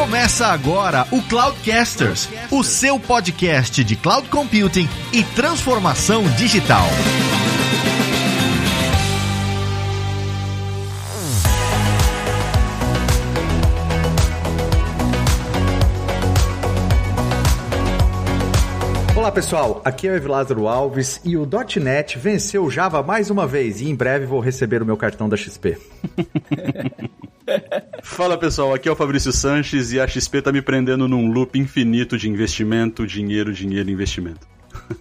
Começa agora o Cloudcasters, o seu podcast de cloud computing e transformação digital. Olá pessoal, aqui é o Lázaro Alves e o .NET venceu o Java mais uma vez e em breve vou receber o meu cartão da XP. Fala pessoal, aqui é o Fabrício Sanches e a XP tá me prendendo num loop infinito de investimento, dinheiro, dinheiro, investimento.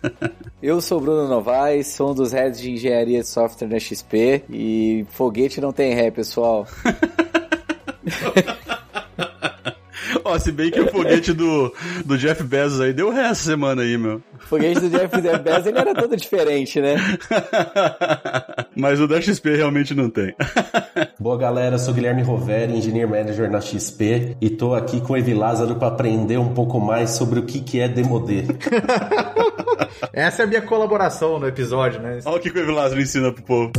Eu sou Bruno Novaes, sou um dos heads de engenharia de software da XP e foguete não tem ré, pessoal. Ó, se bem que o foguete do, do Jeff Bezos aí deu ré essa semana aí, meu. O foguete do Jeff Bezos ele era todo diferente, né? Mas o da XP realmente não tem. Boa galera, sou Guilherme Roveri, Engineer Manager na XP e tô aqui com o Evi Lázaro para aprender um pouco mais sobre o que, que é Demodê. Essa é a minha colaboração no episódio, né? Olha o que o Evi Lázaro ensina pro povo.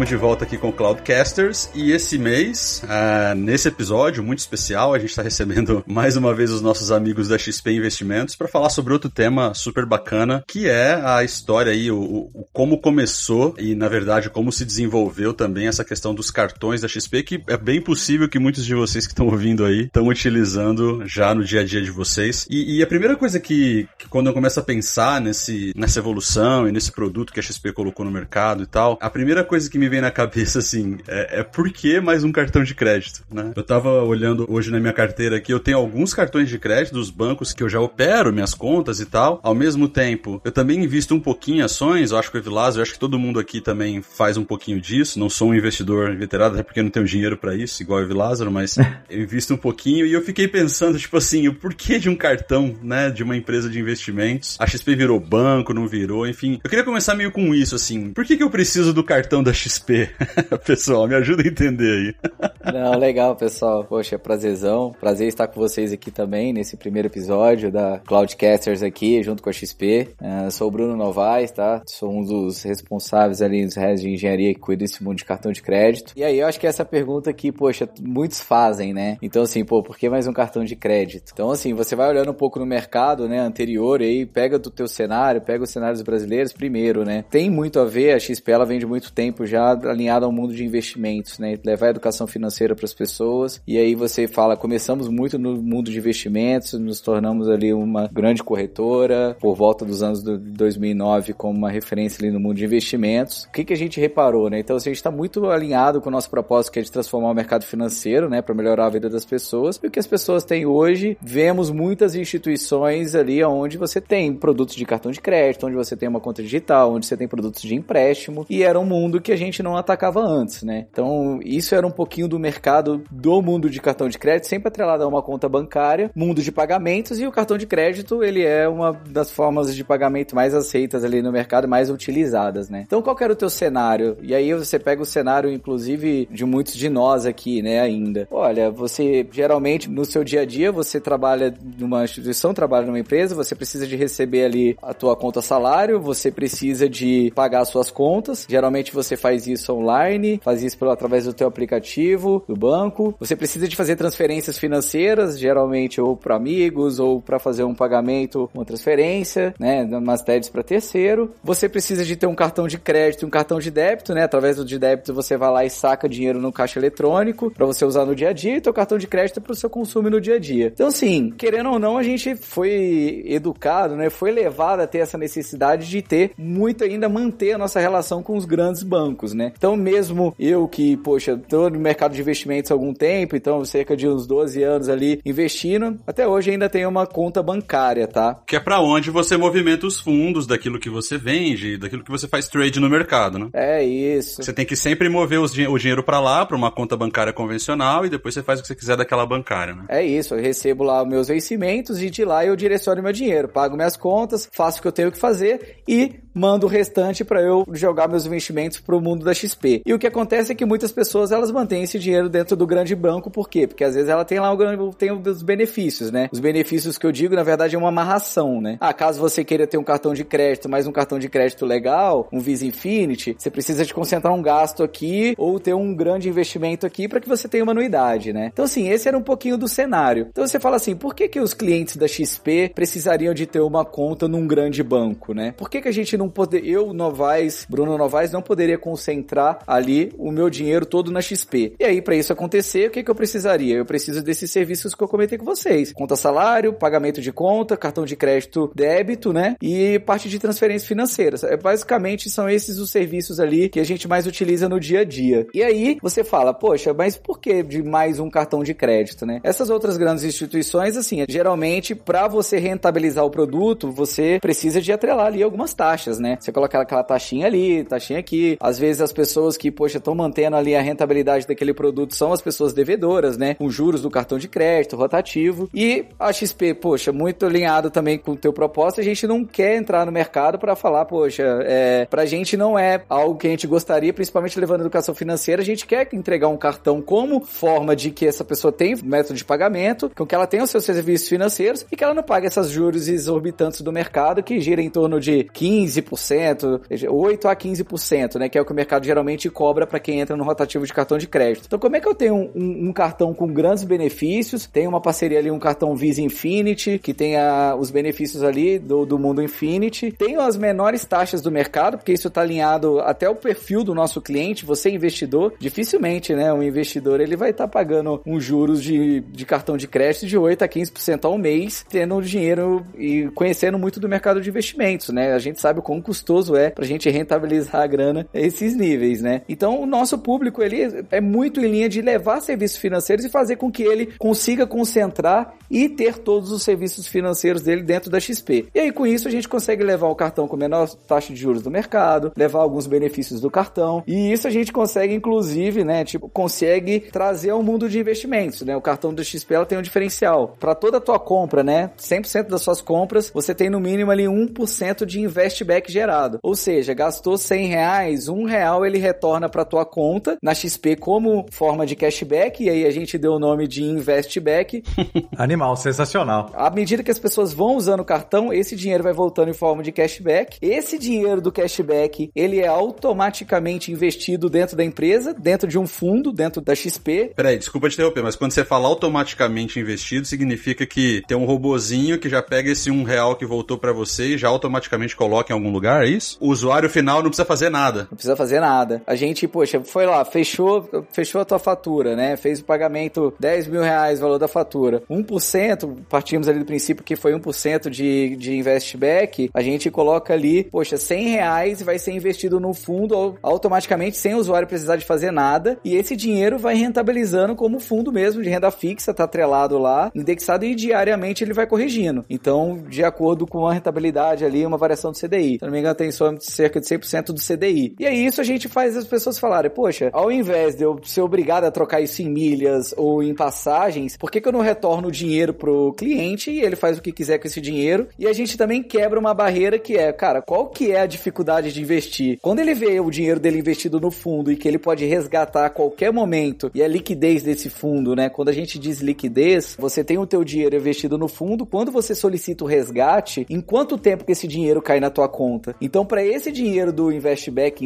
Estamos de volta aqui com o Cloudcasters e esse mês, uh, nesse episódio muito especial, a gente está recebendo mais uma vez os nossos amigos da XP Investimentos para falar sobre outro tema super bacana, que é a história aí, o, o, como começou e na verdade como se desenvolveu também essa questão dos cartões da XP, que é bem possível que muitos de vocês que estão ouvindo aí estão utilizando já no dia a dia de vocês. E, e a primeira coisa que, que, quando eu começo a pensar nesse, nessa evolução e nesse produto que a XP colocou no mercado e tal, a primeira coisa que me vem na cabeça, assim, é, é por que mais um cartão de crédito, né? Eu tava olhando hoje na minha carteira aqui, eu tenho alguns cartões de crédito dos bancos que eu já opero minhas contas e tal. Ao mesmo tempo, eu também invisto um pouquinho em ações, eu acho que o Evilás, eu acho que todo mundo aqui também faz um pouquinho disso. Não sou um investidor veterano, até porque eu não tenho dinheiro para isso, igual o Evilázaro, mas eu invisto um pouquinho e eu fiquei pensando, tipo assim, o porquê de um cartão, né, de uma empresa de investimentos? A XP virou banco, não virou, enfim. Eu queria começar meio com isso, assim. Por que, que eu preciso do cartão da XP? pessoal, me ajuda a entender aí. Não, legal, pessoal. Poxa, prazerzão. Prazer estar com vocês aqui também nesse primeiro episódio da Cloudcasters aqui, junto com a XP. Uh, sou o Bruno Novaes, tá? Sou um dos responsáveis ali nos redes de engenharia que cuida desse mundo de cartão de crédito. E aí, eu acho que essa pergunta aqui, poxa, muitos fazem, né? Então, assim, pô, por que mais um cartão de crédito? Então, assim, você vai olhando um pouco no mercado, né, anterior aí, pega do teu cenário, pega os cenários brasileiros primeiro, né? Tem muito a ver, a XP ela vem de muito tempo já alinhada ao mundo de investimentos, né? Levar a educação financeira para as pessoas. E aí você fala, começamos muito no mundo de investimentos, nos tornamos ali uma grande corretora por volta dos anos de 2009 como uma referência ali no mundo de investimentos. O que, que a gente reparou, né? Então, assim, a gente está muito alinhado com o nosso propósito que é de transformar o mercado financeiro, né? Para melhorar a vida das pessoas. E o que as pessoas têm hoje, vemos muitas instituições ali onde você tem produtos de cartão de crédito, onde você tem uma conta digital, onde você tem produtos de empréstimo. E era um mundo que a gente não atacava antes, né? Então, isso era um pouquinho do mercado do mundo de cartão de crédito, sempre atrelado a uma conta bancária, mundo de pagamentos e o cartão de crédito, ele é uma das formas de pagamento mais aceitas ali no mercado, mais utilizadas, né? Então, qual era o teu cenário? E aí você pega o cenário, inclusive, de muitos de nós aqui, né, ainda. Olha, você geralmente no seu dia a dia, você trabalha numa instituição, trabalha numa empresa, você precisa de receber ali a tua conta salário, você precisa de pagar suas contas. Geralmente você faz isso online, faz isso através do teu aplicativo, do banco. Você precisa de fazer transferências financeiras, geralmente ou para amigos ou para fazer um pagamento, uma transferência, né, umas TEDs para terceiro. Você precisa de ter um cartão de crédito um cartão de débito, né? Através do de débito você vai lá e saca dinheiro no caixa eletrônico para você usar no dia a dia e teu cartão de crédito é para o seu consumo no dia a dia. Então, assim, querendo ou não, a gente foi educado, né? Foi levado a ter essa necessidade de ter muito ainda manter a nossa relação com os grandes bancos, né? Então, mesmo eu que, poxa, tô no mercado de investimentos há algum tempo, então cerca de uns 12 anos ali investindo, até hoje ainda tenho uma conta bancária, tá? Que é para onde você movimenta os fundos daquilo que você vende, daquilo que você faz trade no mercado, né? É isso. Você tem que sempre mover os, o dinheiro para lá, para uma conta bancária convencional e depois você faz o que você quiser daquela bancária, né? É isso, eu recebo lá meus vencimentos e de lá eu direciono meu dinheiro, pago minhas contas, faço o que eu tenho que fazer e mando o restante para eu jogar meus investimentos para o mundo da XP. E o que acontece é que muitas pessoas elas mantêm esse dinheiro dentro do grande banco, por quê? Porque às vezes ela tem lá o tem os benefícios, né? Os benefícios que eu digo, na verdade, é uma amarração, né? Ah, caso você queira ter um cartão de crédito, mais um cartão de crédito legal, um Visa Infinity, você precisa de concentrar um gasto aqui ou ter um grande investimento aqui para que você tenha uma anuidade, né? Então, assim, esse era um pouquinho do cenário. Então você fala assim, por que que os clientes da XP precisariam de ter uma conta num grande banco, né? Por que que a gente não poder, eu, Novaes, Bruno Novaes, não poderia concentrar ali o meu dinheiro todo na XP? E aí, para isso acontecer, o que que eu precisaria? Eu preciso desses serviços que eu comentei com vocês. Conta salário, pagamento de conta, cartão de crédito débito, né? E parte de transferências financeiras. É, basicamente, são esses os serviços ali que a gente mais utiliza no dia a dia. E aí, você fala, poxa, mas por que de mais um cartão de crédito, né? Essas outras grandes instituições, assim, geralmente, para você rentabilizar o produto, você precisa de atrelar ali algumas taxas, né? Você coloca aquela taxinha ali, taxinha aqui. Às vezes as pessoas que, poxa, estão mantendo ali a rentabilidade daquele produto são as pessoas devedoras, né? Com juros do cartão de crédito, rotativo. E a XP, poxa, muito alinhado também com o teu propósito, a gente não quer entrar no mercado para falar, poxa, é, pra gente não é algo que a gente gostaria, principalmente levando educação financeira, a gente quer entregar um cartão como forma de que essa pessoa tem método de pagamento, com que ela tenha os seus serviços financeiros e que ela não pague essas juros exorbitantes do mercado que gira em torno de 15%, 8 a 15%, né, que é o que o mercado geralmente cobra para quem entra no rotativo de cartão de crédito. Então, como é que eu tenho um, um, um cartão com grandes benefícios, tem uma parceria ali, um cartão Visa Infinity, que tem a, os benefícios ali do, do mundo Infinity, tem as menores taxas do mercado, porque isso está alinhado até o perfil do nosso cliente, você investidor, dificilmente, né, um investidor ele vai estar tá pagando uns juros de, de cartão de crédito de 8 a 15% ao mês, tendo dinheiro e conhecendo muito do mercado de investimentos, né? A gente sabe o quão custoso é pra gente rentabilizar a grana a níveis, né? Então, o nosso público, ele é muito em linha de levar serviços financeiros e fazer com que ele consiga concentrar e ter todos os serviços financeiros dele dentro da XP. E aí, com isso, a gente consegue levar o cartão com menor taxa de juros do mercado, levar alguns benefícios do cartão, e isso a gente consegue, inclusive, né, tipo, consegue trazer ao mundo de investimentos, né? O cartão do XP ela tem um diferencial. Para toda a tua compra, né, 100% das suas compras, você tem no mínimo ali 1% de investback gerado. Ou seja, gastou 100 reais, um real ele retorna para tua conta na XP como forma de cashback, e aí a gente deu o nome de investback. Animal, sensacional. À medida que as pessoas vão usando o cartão, esse dinheiro vai voltando em forma de cashback. Esse dinheiro do cashback, ele é automaticamente investido dentro da empresa, dentro de um fundo, dentro da XP. Peraí, desculpa te interromper, mas quando você fala automaticamente investido, significa que tem um robozinho que já pega esse um real que voltou para você e já automaticamente coloca em algum lugar, é isso? O usuário final não precisa fazer nada. Não precisa fazer nada. A gente, poxa, foi lá, fechou, fechou a tua fatura, né? Fez o pagamento 10 mil reais, valor da fatura. 1%, partimos ali do princípio que foi 1% de, de investback, a gente coloca ali, poxa, 100 reais vai ser investido no fundo automaticamente sem o usuário precisar de fazer nada e esse dinheiro vai rentabilizando como fundo mesmo de renda fixa, tá atrelado lá, indexado e diariamente ele vai corrigindo. Então, de acordo com a rentabilidade ali, uma variação do CDI. Se não me engano, tem só cerca de 100% do CDI. E aí isso a gente faz as pessoas falarem, poxa, ao invés de eu ser obrigado a trocar isso em milhas ou em passagens, por que, que eu não retorno o dinheiro pro cliente e ele faz o que quiser com esse dinheiro? E a gente também quebra uma barreira que é, cara, qual que é a dificuldade de investir? Quando ele vê o dinheiro dele investido no fundo e que ele pode resgatar a qualquer momento e a liquidez desse fundo, né? Quando a gente diz liquidez, você tem o teu dinheiro investido no fundo, quando você solicita o resgate, em quanto tempo que esse dinheiro cai na tua conta? Então, para esse dinheiro do investback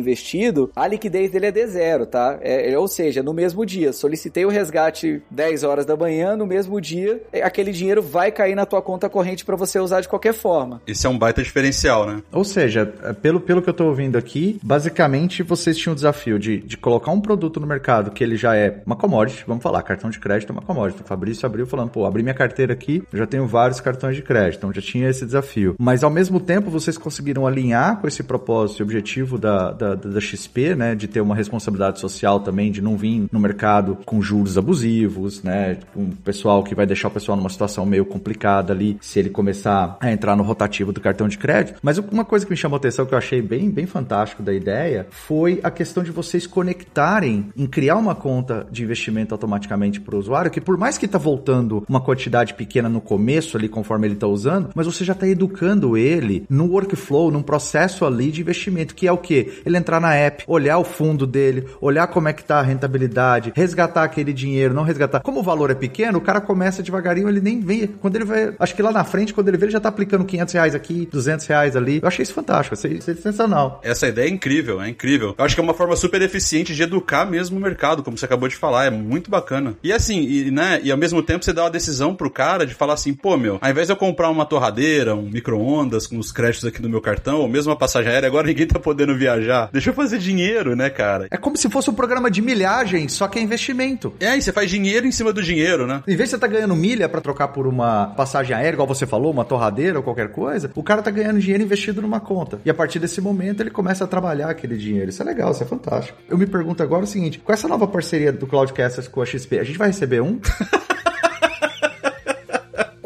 a liquidez dele é de zero, tá? É, é, ou seja, no mesmo dia, solicitei o resgate 10 horas da manhã, no mesmo dia, é, aquele dinheiro vai cair na tua conta corrente para você usar de qualquer forma. Esse é um baita diferencial, né? Ou seja, é, pelo, pelo que eu tô ouvindo aqui, basicamente vocês tinham o desafio de, de colocar um produto no mercado que ele já é uma commodity, vamos falar, cartão de crédito é uma commodity. O Fabrício abriu falando, pô, abri minha carteira aqui, eu já tenho vários cartões de crédito, então já tinha esse desafio. Mas ao mesmo tempo vocês conseguiram alinhar com esse propósito e objetivo da, da, da XP, né, de ter uma responsabilidade social também, de não vir no mercado com juros abusivos, né, com pessoal que vai deixar o pessoal numa situação meio complicada ali, se ele começar a entrar no rotativo do cartão de crédito. Mas uma coisa que me chamou atenção, que eu achei bem, bem fantástico da ideia, foi a questão de vocês conectarem em criar uma conta de investimento automaticamente para o usuário, que por mais que está voltando uma quantidade pequena no começo ali, conforme ele está usando, mas você já está educando ele no workflow, num processo ali de investimento, que é o que? Ele entrar na olhar o fundo dele, olhar como é que tá a rentabilidade, resgatar aquele dinheiro, não resgatar. Como o valor é pequeno, o cara começa devagarinho, ele nem vê. Quando ele vai, acho que lá na frente, quando ele vê, ele já tá aplicando 500 reais aqui, 200 reais ali. Eu achei isso fantástico, achei isso sensacional. Essa ideia é incrível, é incrível. Eu acho que é uma forma super eficiente de educar mesmo o mercado, como você acabou de falar, é muito bacana. E assim, e, né, e ao mesmo tempo você dá uma decisão pro cara de falar assim, pô, meu, ao invés de eu comprar uma torradeira, um micro-ondas com os créditos aqui no meu cartão, ou mesmo uma passagem aérea, agora ninguém tá podendo viajar. Deixa eu fazer dinheiro, né, cara? É como se fosse um programa de milhagem, só que é investimento. É, e você faz dinheiro em cima do dinheiro, né? Em vez de você tá ganhando milha para trocar por uma passagem aérea, igual você falou, uma torradeira ou qualquer coisa, o cara tá ganhando dinheiro investido numa conta. E a partir desse momento ele começa a trabalhar aquele dinheiro. Isso é legal, isso é fantástico. Eu me pergunto agora o seguinte: com essa nova parceria do Cloudcasters com a XP, a gente vai receber um?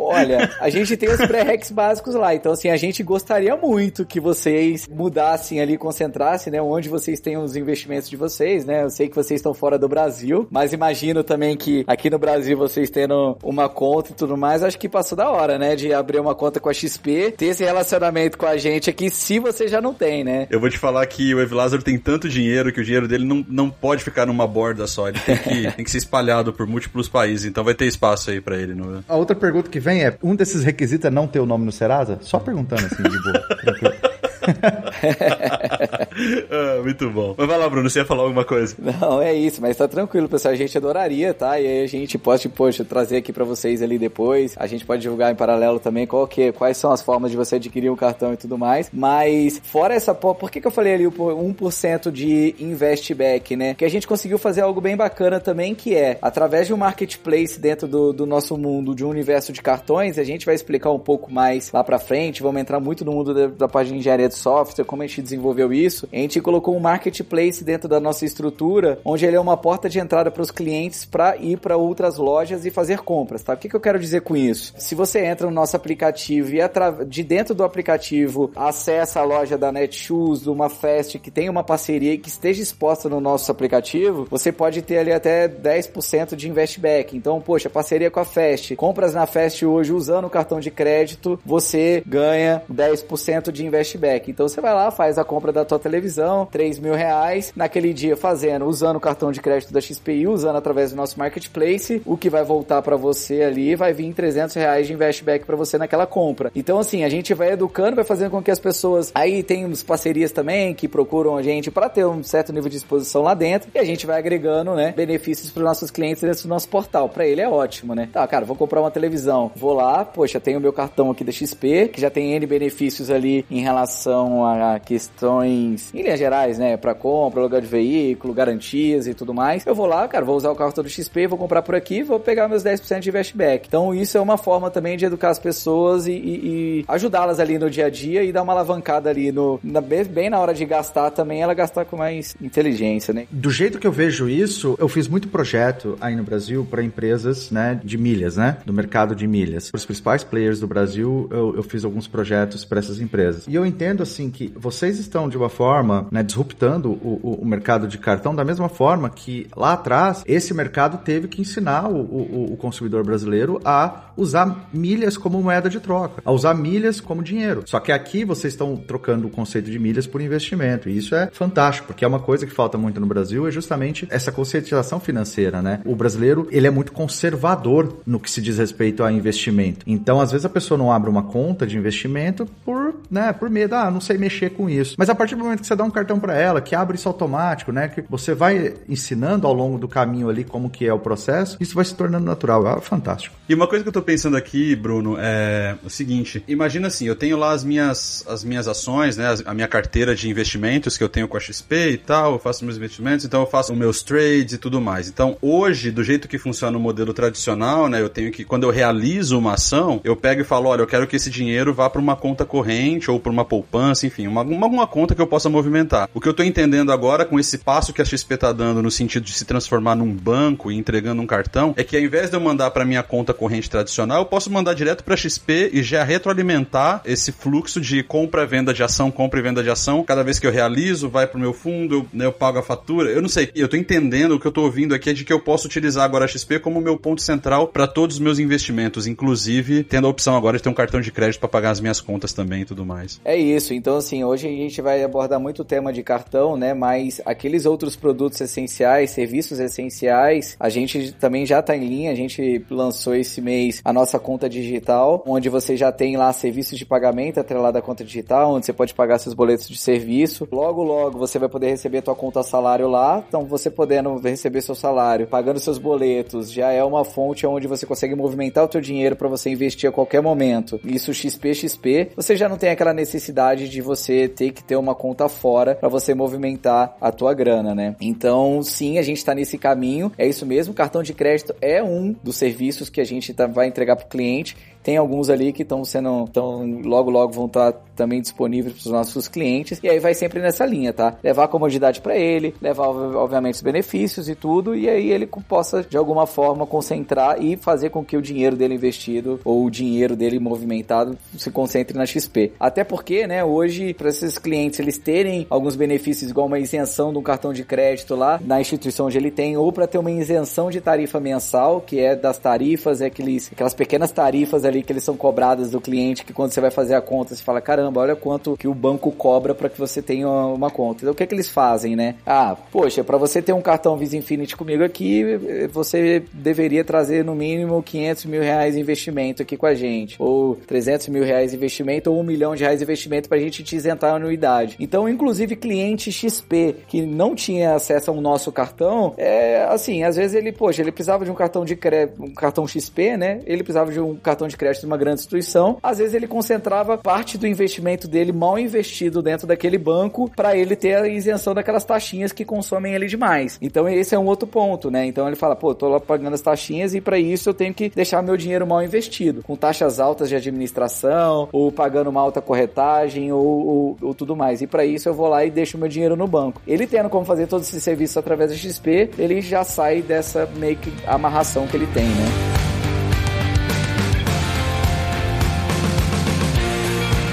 Olha, a gente tem os pré-recs básicos lá, então assim, a gente gostaria muito que vocês mudassem ali, concentrassem, né, onde vocês têm os investimentos de vocês, né? Eu sei que vocês estão fora do Brasil, mas imagino também que aqui no Brasil vocês tendo uma conta e tudo mais, acho que passou da hora, né, de abrir uma conta com a XP, ter esse relacionamento com a gente aqui, se você já não tem, né? Eu vou te falar que o Evilázaro tem tanto dinheiro que o dinheiro dele não, não pode ficar numa borda só, ele tem que, tem que ser espalhado por múltiplos países, então vai ter espaço aí para ele. No... A outra pergunta que vem é, um desses requisitos é não ter o nome no Serasa? Só perguntando assim, de boa. ah, muito bom. Mas vai lá, Bruno, você ia falar alguma coisa? Não, é isso, mas tá tranquilo, pessoal. A gente adoraria, tá? E aí a gente pode, poxa, trazer aqui para vocês ali depois. A gente pode divulgar em paralelo também qual que, quais são as formas de você adquirir um cartão e tudo mais. Mas, fora essa, por que, que eu falei ali o 1% de investback, né? Que a gente conseguiu fazer algo bem bacana também, que é, através de um marketplace dentro do, do nosso mundo, de um universo de cartões, a gente vai explicar um pouco mais lá pra frente, vamos entrar muito no mundo da, da página de engenharia de software, como a gente desenvolveu isso. A gente colocou um marketplace dentro da nossa estrutura, onde ele é uma porta de entrada para os clientes para ir para outras lojas e fazer compras, tá? O que, que eu quero dizer com isso? Se você entra no nosso aplicativo e de dentro do aplicativo acessa a loja da Netshoes, de uma Fest que tem uma parceria e que esteja exposta no nosso aplicativo, você pode ter ali até 10% de investback. Então, poxa, parceria com a Fest, compras na Fest hoje usando o cartão de crédito, você ganha 10% de investback. Então você vai lá, faz a compra da tua televisão, 3 mil reais, naquele dia fazendo, usando o cartão de crédito da XPI, usando através do nosso marketplace, o que vai voltar para você ali vai vir 300 reais de investback para você naquela compra. Então assim, a gente vai educando, vai fazendo com que as pessoas, aí tem uns parcerias também que procuram a gente para ter um certo nível de exposição lá dentro e a gente vai agregando, né, benefícios para nossos clientes dentro do nosso portal. Para ele é ótimo, né? Tá, cara, vou comprar uma televisão, vou lá, poxa, tenho meu cartão aqui da XP, que já tem N benefícios ali em relação a questões, em linhas gerais, né, para compra, lugar de veículo, garantias e tudo mais. Eu vou lá, cara, vou usar o cartão do XP, vou comprar por aqui, vou pegar meus 10% de investback. Então isso é uma forma também de educar as pessoas e, e, e ajudá-las ali no dia a dia e dar uma alavancada ali no na, bem na hora de gastar também, ela gastar com mais inteligência, né? Do jeito que eu vejo isso, eu fiz muito projeto aí no Brasil para empresas, né, de milhas, né, do mercado de milhas. Para os principais players do Brasil, eu, eu fiz alguns projetos para essas empresas. E eu entendo assim que vocês estão de uma forma, né, disruptando o, o, o, mercado de cartão da mesma forma que lá atrás esse mercado teve que ensinar o, o, o consumidor brasileiro a usar milhas como moeda de troca, a usar milhas como dinheiro. Só que aqui vocês estão trocando o conceito de milhas por investimento. E isso é fantástico, porque é uma coisa que falta muito no Brasil, é justamente essa conscientização financeira, né? O brasileiro, ele é muito conservador no que se diz respeito a investimento. Então, às vezes a pessoa não abre uma conta de investimento por, né, por medo, ah, não sei mexer com isso. Mas a partir do momento que você dá um cartão para ela, que abre isso automático, né, que você vai ensinando ao longo do caminho ali como que é o processo, isso vai se tornando natural. É fantástico. E uma coisa que eu tô pensando aqui, Bruno, é o seguinte: imagina assim, eu tenho lá as minhas, as minhas ações, né? A minha carteira de investimentos que eu tenho com a XP e tal, eu faço meus investimentos, então eu faço meus trades e tudo mais. Então, hoje, do jeito que funciona o modelo tradicional, né? Eu tenho que, quando eu realizo uma ação, eu pego e falo, olha, eu quero que esse dinheiro vá para uma conta corrente ou para uma poupança, enfim, uma, uma, uma conta que eu possa movimentar. O que eu tô entendendo agora com esse passo que a XP tá dando no sentido de se transformar num banco e entregando um cartão, é que ao invés de eu mandar para minha conta corrente tradicional, eu posso mandar direto para XP e já retroalimentar esse fluxo de compra e venda de ação, compra e venda de ação. Cada vez que eu realizo, vai pro meu fundo, eu, né, eu pago a fatura. Eu não sei, eu tô entendendo o que eu tô ouvindo aqui é de que eu posso utilizar agora a XP como meu ponto central para todos os meus investimentos, inclusive tendo a opção agora de ter um cartão de crédito para pagar as minhas contas também e tudo mais. É isso. Então, assim, assim, hoje a gente vai abordar muito o tema de cartão, né? Mas aqueles outros produtos essenciais, serviços essenciais, a gente também já está em linha. A gente lançou esse mês a nossa conta digital, onde você já tem lá serviços de pagamento atrelado à conta digital, onde você pode pagar seus boletos de serviço. Logo, logo você vai poder receber a tua conta salário lá. Então, você podendo receber seu salário, pagando seus boletos, já é uma fonte onde você consegue movimentar o teu dinheiro para você investir a qualquer momento. Isso XP XP, você já não tem aquela necessidade de você ter que ter uma conta fora para você movimentar a tua grana, né? Então, sim, a gente está nesse caminho. É isso mesmo, cartão de crédito é um dos serviços que a gente tá, vai entregar para o cliente tem alguns ali que estão sendo, tão, logo logo vão estar tá também disponíveis para os nossos clientes. E aí vai sempre nessa linha, tá? Levar a comodidade para ele, levar obviamente os benefícios e tudo, e aí ele possa de alguma forma concentrar e fazer com que o dinheiro dele investido ou o dinheiro dele movimentado se concentre na XP. Até porque, né, hoje para esses clientes eles terem alguns benefícios igual uma isenção de um cartão de crédito lá na instituição onde ele tem ou para ter uma isenção de tarifa mensal, que é das tarifas, é aqueles, aquelas pequenas tarifas ali ali que eles são cobradas do cliente, que quando você vai fazer a conta, você fala, caramba, olha quanto que o banco cobra para que você tenha uma conta. Então o que é que eles fazem, né? Ah, poxa, para você ter um cartão Visa Infinity comigo aqui, você deveria trazer no mínimo 500 mil reais de investimento aqui com a gente, ou 300 mil reais de investimento, ou um milhão de reais de investimento para a gente te isentar a anuidade. Então, inclusive, cliente XP que não tinha acesso ao nosso cartão, é assim, às vezes ele, poxa, ele precisava de um cartão de crédito, um cartão XP, né? Ele precisava de um cartão de crédito de uma grande instituição, às vezes ele concentrava parte do investimento dele mal investido dentro daquele banco para ele ter a isenção daquelas taxinhas que consomem ele demais. Então esse é um outro ponto, né? Então ele fala, pô, tô lá pagando as taxinhas e para isso eu tenho que deixar meu dinheiro mal investido, com taxas altas de administração, ou pagando uma alta corretagem, ou, ou, ou tudo mais. E para isso eu vou lá e deixo meu dinheiro no banco. Ele tendo como fazer todos esses serviços através da XP, ele já sai dessa meio que amarração que ele tem, né?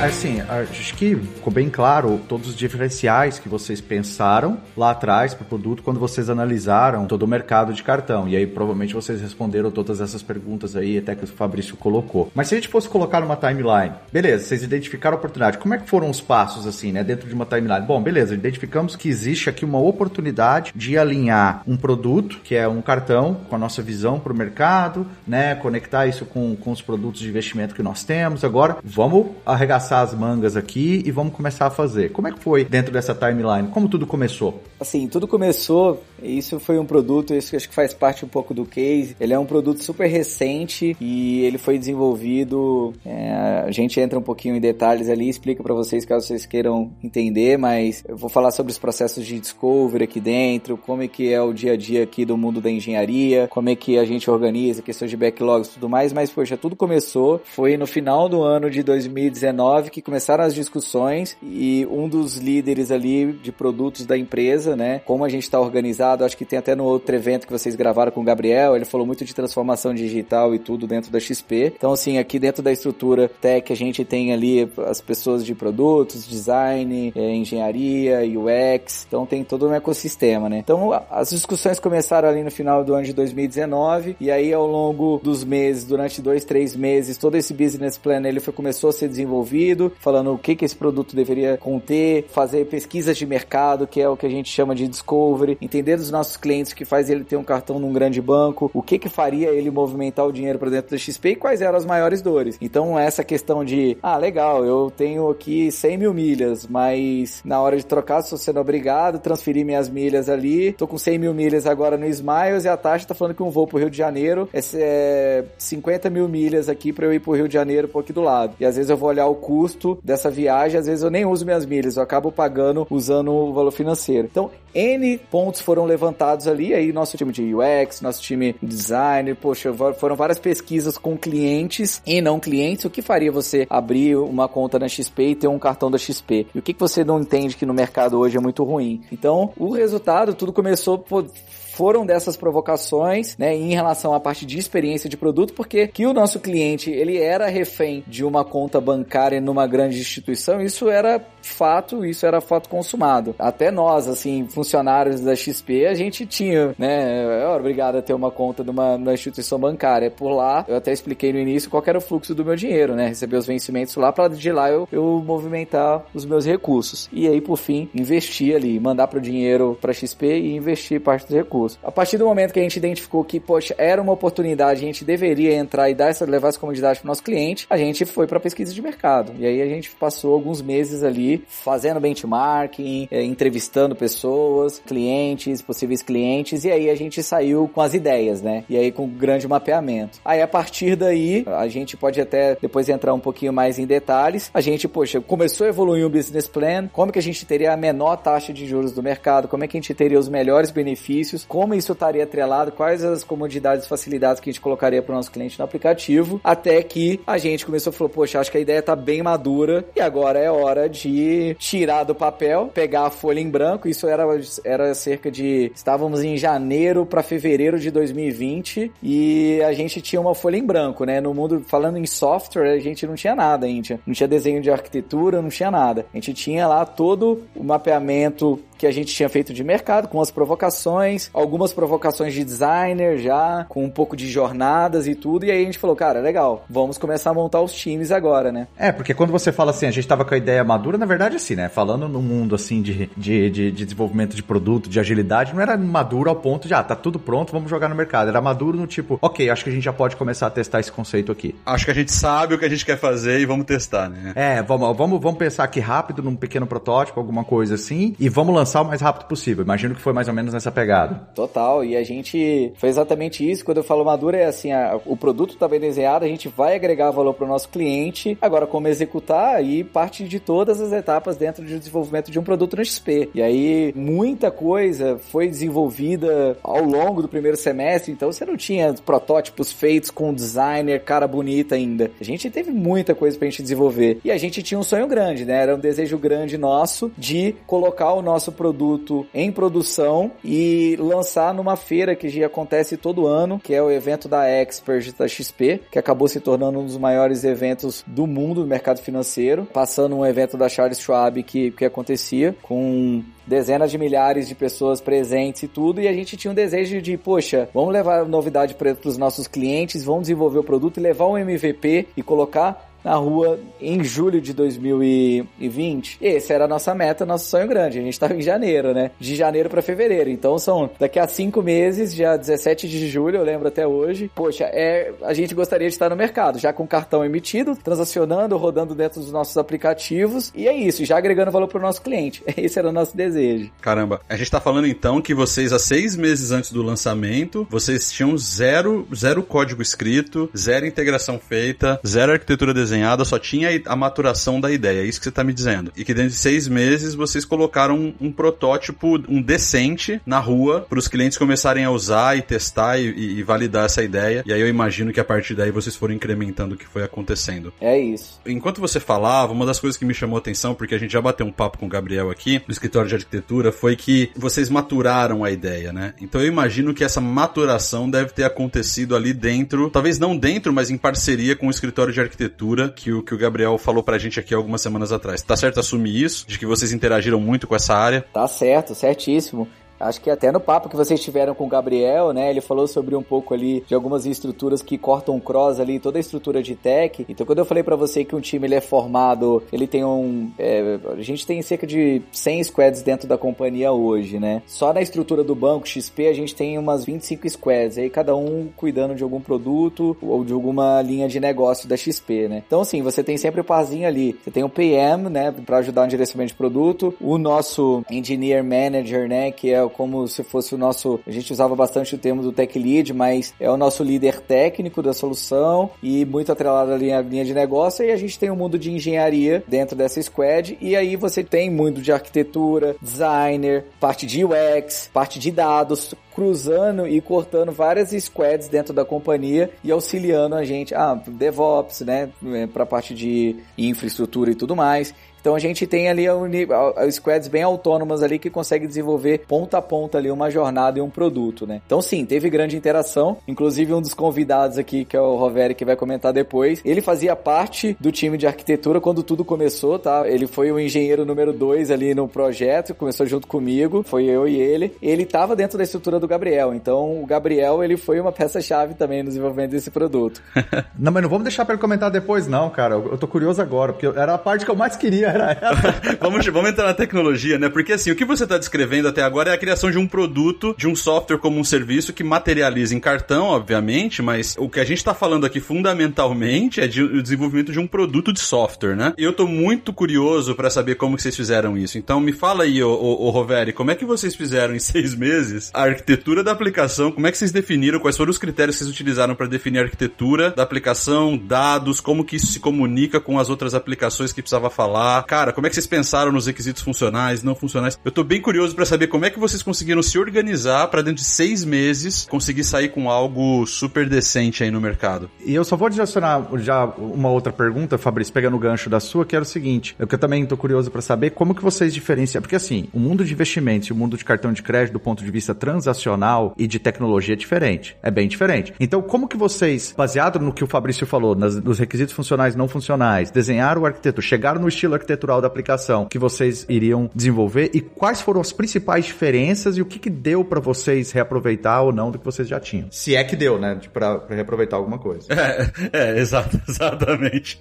Assim, acho que ficou bem claro todos os diferenciais que vocês pensaram lá atrás para o produto quando vocês analisaram todo o mercado de cartão. E aí provavelmente vocês responderam todas essas perguntas aí, até que o Fabrício colocou. Mas se a gente fosse colocar numa timeline, beleza, vocês identificaram a oportunidade. Como é que foram os passos assim, né, dentro de uma timeline? Bom, beleza, identificamos que existe aqui uma oportunidade de alinhar um produto, que é um cartão, com a nossa visão para o mercado, né, conectar isso com, com os produtos de investimento que nós temos. Agora, vamos arregaçar as mangas aqui e vamos começar a fazer. Como é que foi dentro dessa timeline? Como tudo começou? Assim, tudo começou, isso foi um produto, isso acho que faz parte um pouco do case. Ele é um produto super recente e ele foi desenvolvido. É, a gente entra um pouquinho em detalhes ali, explica para vocês caso vocês queiram entender, mas eu vou falar sobre os processos de discovery aqui dentro, como é que é o dia a dia aqui do mundo da engenharia, como é que a gente organiza questões de backlogs e tudo mais, mas poxa, tudo começou, foi no final do ano de 2019 que começaram as discussões e um dos líderes ali de produtos da empresa, né, como a gente está organizado, acho que tem até no outro evento que vocês gravaram com o Gabriel, ele falou muito de transformação digital e tudo dentro da XP. Então, assim, aqui dentro da estrutura tech a gente tem ali as pessoas de produtos, design, é, engenharia, UX, então tem todo um ecossistema, né? Então, as discussões começaram ali no final do ano de 2019 e aí ao longo dos meses, durante dois, três meses, todo esse business plan ele foi, começou a ser desenvolvido falando o que, que esse produto deveria conter, fazer pesquisas de mercado, que é o que a gente chama de discovery, entender dos nossos clientes que faz ele ter um cartão num grande banco, o que que faria ele movimentar o dinheiro para dentro da XP e quais eram as maiores dores. Então, essa questão de, ah, legal, eu tenho aqui 100 mil milhas, mas na hora de trocar, estou sendo obrigado transferir minhas milhas ali, tô com 100 mil milhas agora no Smiles e a taxa tá falando que um voo pro Rio de Janeiro é 50 mil milhas aqui para eu ir pro Rio de Janeiro, por aqui do lado. E às vezes eu vou olhar o custo dessa viagem, às vezes eu nem uso minhas milhas, eu acabo pagando usando o valor financeiro. Então, N pontos foram levantados ali, aí nosso time de UX, nosso time de design, poxa, foram várias pesquisas com clientes e não clientes, o que faria você abrir uma conta na XP e ter um cartão da XP? E o que, que você não entende que no mercado hoje é muito ruim? Então, o resultado, tudo começou por foram dessas provocações, né, em relação à parte de experiência de produto, porque que o nosso cliente, ele era refém de uma conta bancária numa grande instituição, isso era fato, isso era fato consumado. Até nós, assim, funcionários da XP, a gente tinha, né, é obrigado a ter uma conta de uma, uma instituição bancária. Por lá, eu até expliquei no início qual era o fluxo do meu dinheiro, né, receber os vencimentos lá para de lá eu, eu movimentar os meus recursos. E aí, por fim, investir ali, mandar para o dinheiro para XP e investir parte dos recursos. A partir do momento que a gente identificou que, poxa, era uma oportunidade, a gente deveria entrar e dar essa, levar essa comodidade para o nosso cliente, a gente foi para pesquisa de mercado. E aí a gente passou alguns meses ali fazendo benchmarking, é, entrevistando pessoas, clientes, possíveis clientes, e aí a gente saiu com as ideias, né? E aí com grande mapeamento. Aí a partir daí, a gente pode até depois entrar um pouquinho mais em detalhes. A gente, poxa, começou a evoluir um business plan, como que a gente teria a menor taxa de juros do mercado, como é que a gente teria os melhores benefícios, como isso estaria atrelado, quais as comodidades e facilidades que a gente colocaria para o nosso cliente no aplicativo, até que a gente começou a falar, poxa, acho que a ideia está bem madura e agora é hora de tirar do papel, pegar a folha em branco. Isso era, era cerca de. Estávamos em janeiro para fevereiro de 2020 e a gente tinha uma folha em branco, né? No mundo, falando em software, a gente não tinha nada ainda. Não tinha desenho de arquitetura, não tinha nada. A gente tinha lá todo o mapeamento que a gente tinha feito de mercado, com as provocações, algumas provocações de designer já, com um pouco de jornadas e tudo, e aí a gente falou, cara, legal, vamos começar a montar os times agora, né? É, porque quando você fala assim, a gente tava com a ideia madura, na verdade, assim, né? Falando no mundo, assim, de, de, de, de desenvolvimento de produto, de agilidade, não era maduro ao ponto de, ah, tá tudo pronto, vamos jogar no mercado. Era maduro no tipo, ok, acho que a gente já pode começar a testar esse conceito aqui. Acho que a gente sabe o que a gente quer fazer e vamos testar, né? É, vamos, vamos, vamos pensar aqui rápido num pequeno protótipo, alguma coisa assim, e vamos lançar o mais rápido possível. Imagino que foi mais ou menos nessa pegada. Total, e a gente foi exatamente isso. Quando eu falo madura, é assim: a, o produto está bem desenhado, a gente vai agregar valor para o nosso cliente. Agora, como executar, aí parte de todas as etapas dentro do desenvolvimento de um produto no XP. E aí, muita coisa foi desenvolvida ao longo do primeiro semestre, então você não tinha protótipos feitos com designer, cara bonita ainda. A gente teve muita coisa pra gente desenvolver. E a gente tinha um sonho grande, né? Era um desejo grande nosso de colocar o nosso produto em produção e lançar numa feira que já acontece todo ano, que é o evento da Expert da XP, que acabou se tornando um dos maiores eventos do mundo do mercado financeiro, passando um evento da Charles Schwab que, que acontecia com dezenas de milhares de pessoas presentes e tudo, e a gente tinha um desejo de, poxa, vamos levar novidade para os nossos clientes, vamos desenvolver o produto e levar um MVP e colocar na rua em julho de 2020. Esse era a nossa meta, nosso sonho grande. A gente estava em janeiro, né? De janeiro para fevereiro. Então são daqui a cinco meses, já 17 de julho, eu lembro até hoje. Poxa, é, a gente gostaria de estar no mercado, já com cartão emitido, transacionando, rodando dentro dos nossos aplicativos. E é isso, já agregando valor para o nosso cliente. Esse era o nosso desejo. Caramba, a gente tá falando então que vocês, há seis meses antes do lançamento, vocês tinham zero, zero código escrito, zero integração feita, zero arquitetura desenhada desenhada, só tinha a maturação da ideia. É isso que você tá me dizendo. E que dentro de seis meses vocês colocaram um, um protótipo, um decente na rua para os clientes começarem a usar e testar e, e, e, validar essa ideia. E aí eu imagino que a partir daí vocês foram incrementando o que foi acontecendo. É isso. Enquanto você falava, uma das coisas que me chamou a atenção, porque a gente já bateu um papo com o Gabriel aqui no escritório de arquitetura, foi que vocês maturaram a ideia, né? Então eu imagino que essa maturação deve ter acontecido ali dentro, talvez não dentro, mas em parceria com o escritório de arquitetura que o, que o Gabriel falou pra gente aqui algumas semanas atrás. Tá certo assumir isso? De que vocês interagiram muito com essa área? Tá certo, certíssimo. Acho que até no papo que vocês tiveram com o Gabriel, né? Ele falou sobre um pouco ali de algumas estruturas que cortam cross ali, toda a estrutura de tech. Então, quando eu falei para você que um time ele é formado, ele tem um. É, a gente tem cerca de 100 squads dentro da companhia hoje, né? Só na estrutura do banco XP a gente tem umas 25 squads, aí cada um cuidando de algum produto ou de alguma linha de negócio da XP, né? Então, assim, você tem sempre o parzinho ali. Você tem o PM, né, para ajudar no direcionamento de produto, o nosso Engineer Manager, né, que é como se fosse o nosso. A gente usava bastante o termo do tech lead, mas é o nosso líder técnico da solução e muito atrelado à linha de negócio. E a gente tem o um mundo de engenharia dentro dessa squad. E aí você tem muito de arquitetura, designer, parte de UX, parte de dados, cruzando e cortando várias squads dentro da companhia e auxiliando a gente, ah, DevOps, né, para parte de infraestrutura e tudo mais. Então a gente tem ali as squads bem autônomas ali que conseguem desenvolver ponta a ponta ali uma jornada e um produto, né? Então sim, teve grande interação. Inclusive um dos convidados aqui, que é o Roveri, que vai comentar depois, ele fazia parte do time de arquitetura quando tudo começou, tá? Ele foi o engenheiro número 2 ali no projeto, começou junto comigo, foi eu e ele. Ele estava dentro da estrutura do Gabriel, então o Gabriel ele foi uma peça-chave também no desenvolvimento desse produto. não, mas não vamos deixar para ele comentar depois não, cara. Eu tô curioso agora, porque era a parte que eu mais queria, era vamos, vamos entrar na tecnologia, né? Porque assim, o que você está descrevendo até agora é a criação de um produto, de um software como um serviço que materializa em cartão, obviamente, mas o que a gente está falando aqui fundamentalmente é de, o desenvolvimento de um produto de software, né? E eu tô muito curioso para saber como que vocês fizeram isso. Então me fala aí, ô, ô, ô Roveri, como é que vocês fizeram em seis meses a arquitetura da aplicação? Como é que vocês definiram? Quais foram os critérios que vocês utilizaram para definir a arquitetura da aplicação, dados, como que isso se comunica com as outras aplicações que precisava falar? Cara, como é que vocês pensaram nos requisitos funcionais, não funcionais? Eu tô bem curioso para saber como é que vocês conseguiram se organizar para dentro de seis meses conseguir sair com algo super decente aí no mercado. E eu só vou adicionar já uma outra pergunta, Fabrício, pegando o gancho da sua, que era o seguinte, eu que também tô curioso para saber como que vocês diferenciam, porque assim, o mundo de investimentos e o mundo de cartão de crédito do ponto de vista transacional e de tecnologia é diferente, é bem diferente. Então, como que vocês, baseado no que o Fabrício falou, nas, nos requisitos funcionais não funcionais, desenharam o arquiteto, chegaram no estilo arquitetural da aplicação que vocês iriam desenvolver e quais foram as principais diferenças e o que que deu para vocês reaproveitar ou não do que vocês já tinham? Se é que deu, né, para reaproveitar alguma coisa. É, é exato, exatamente.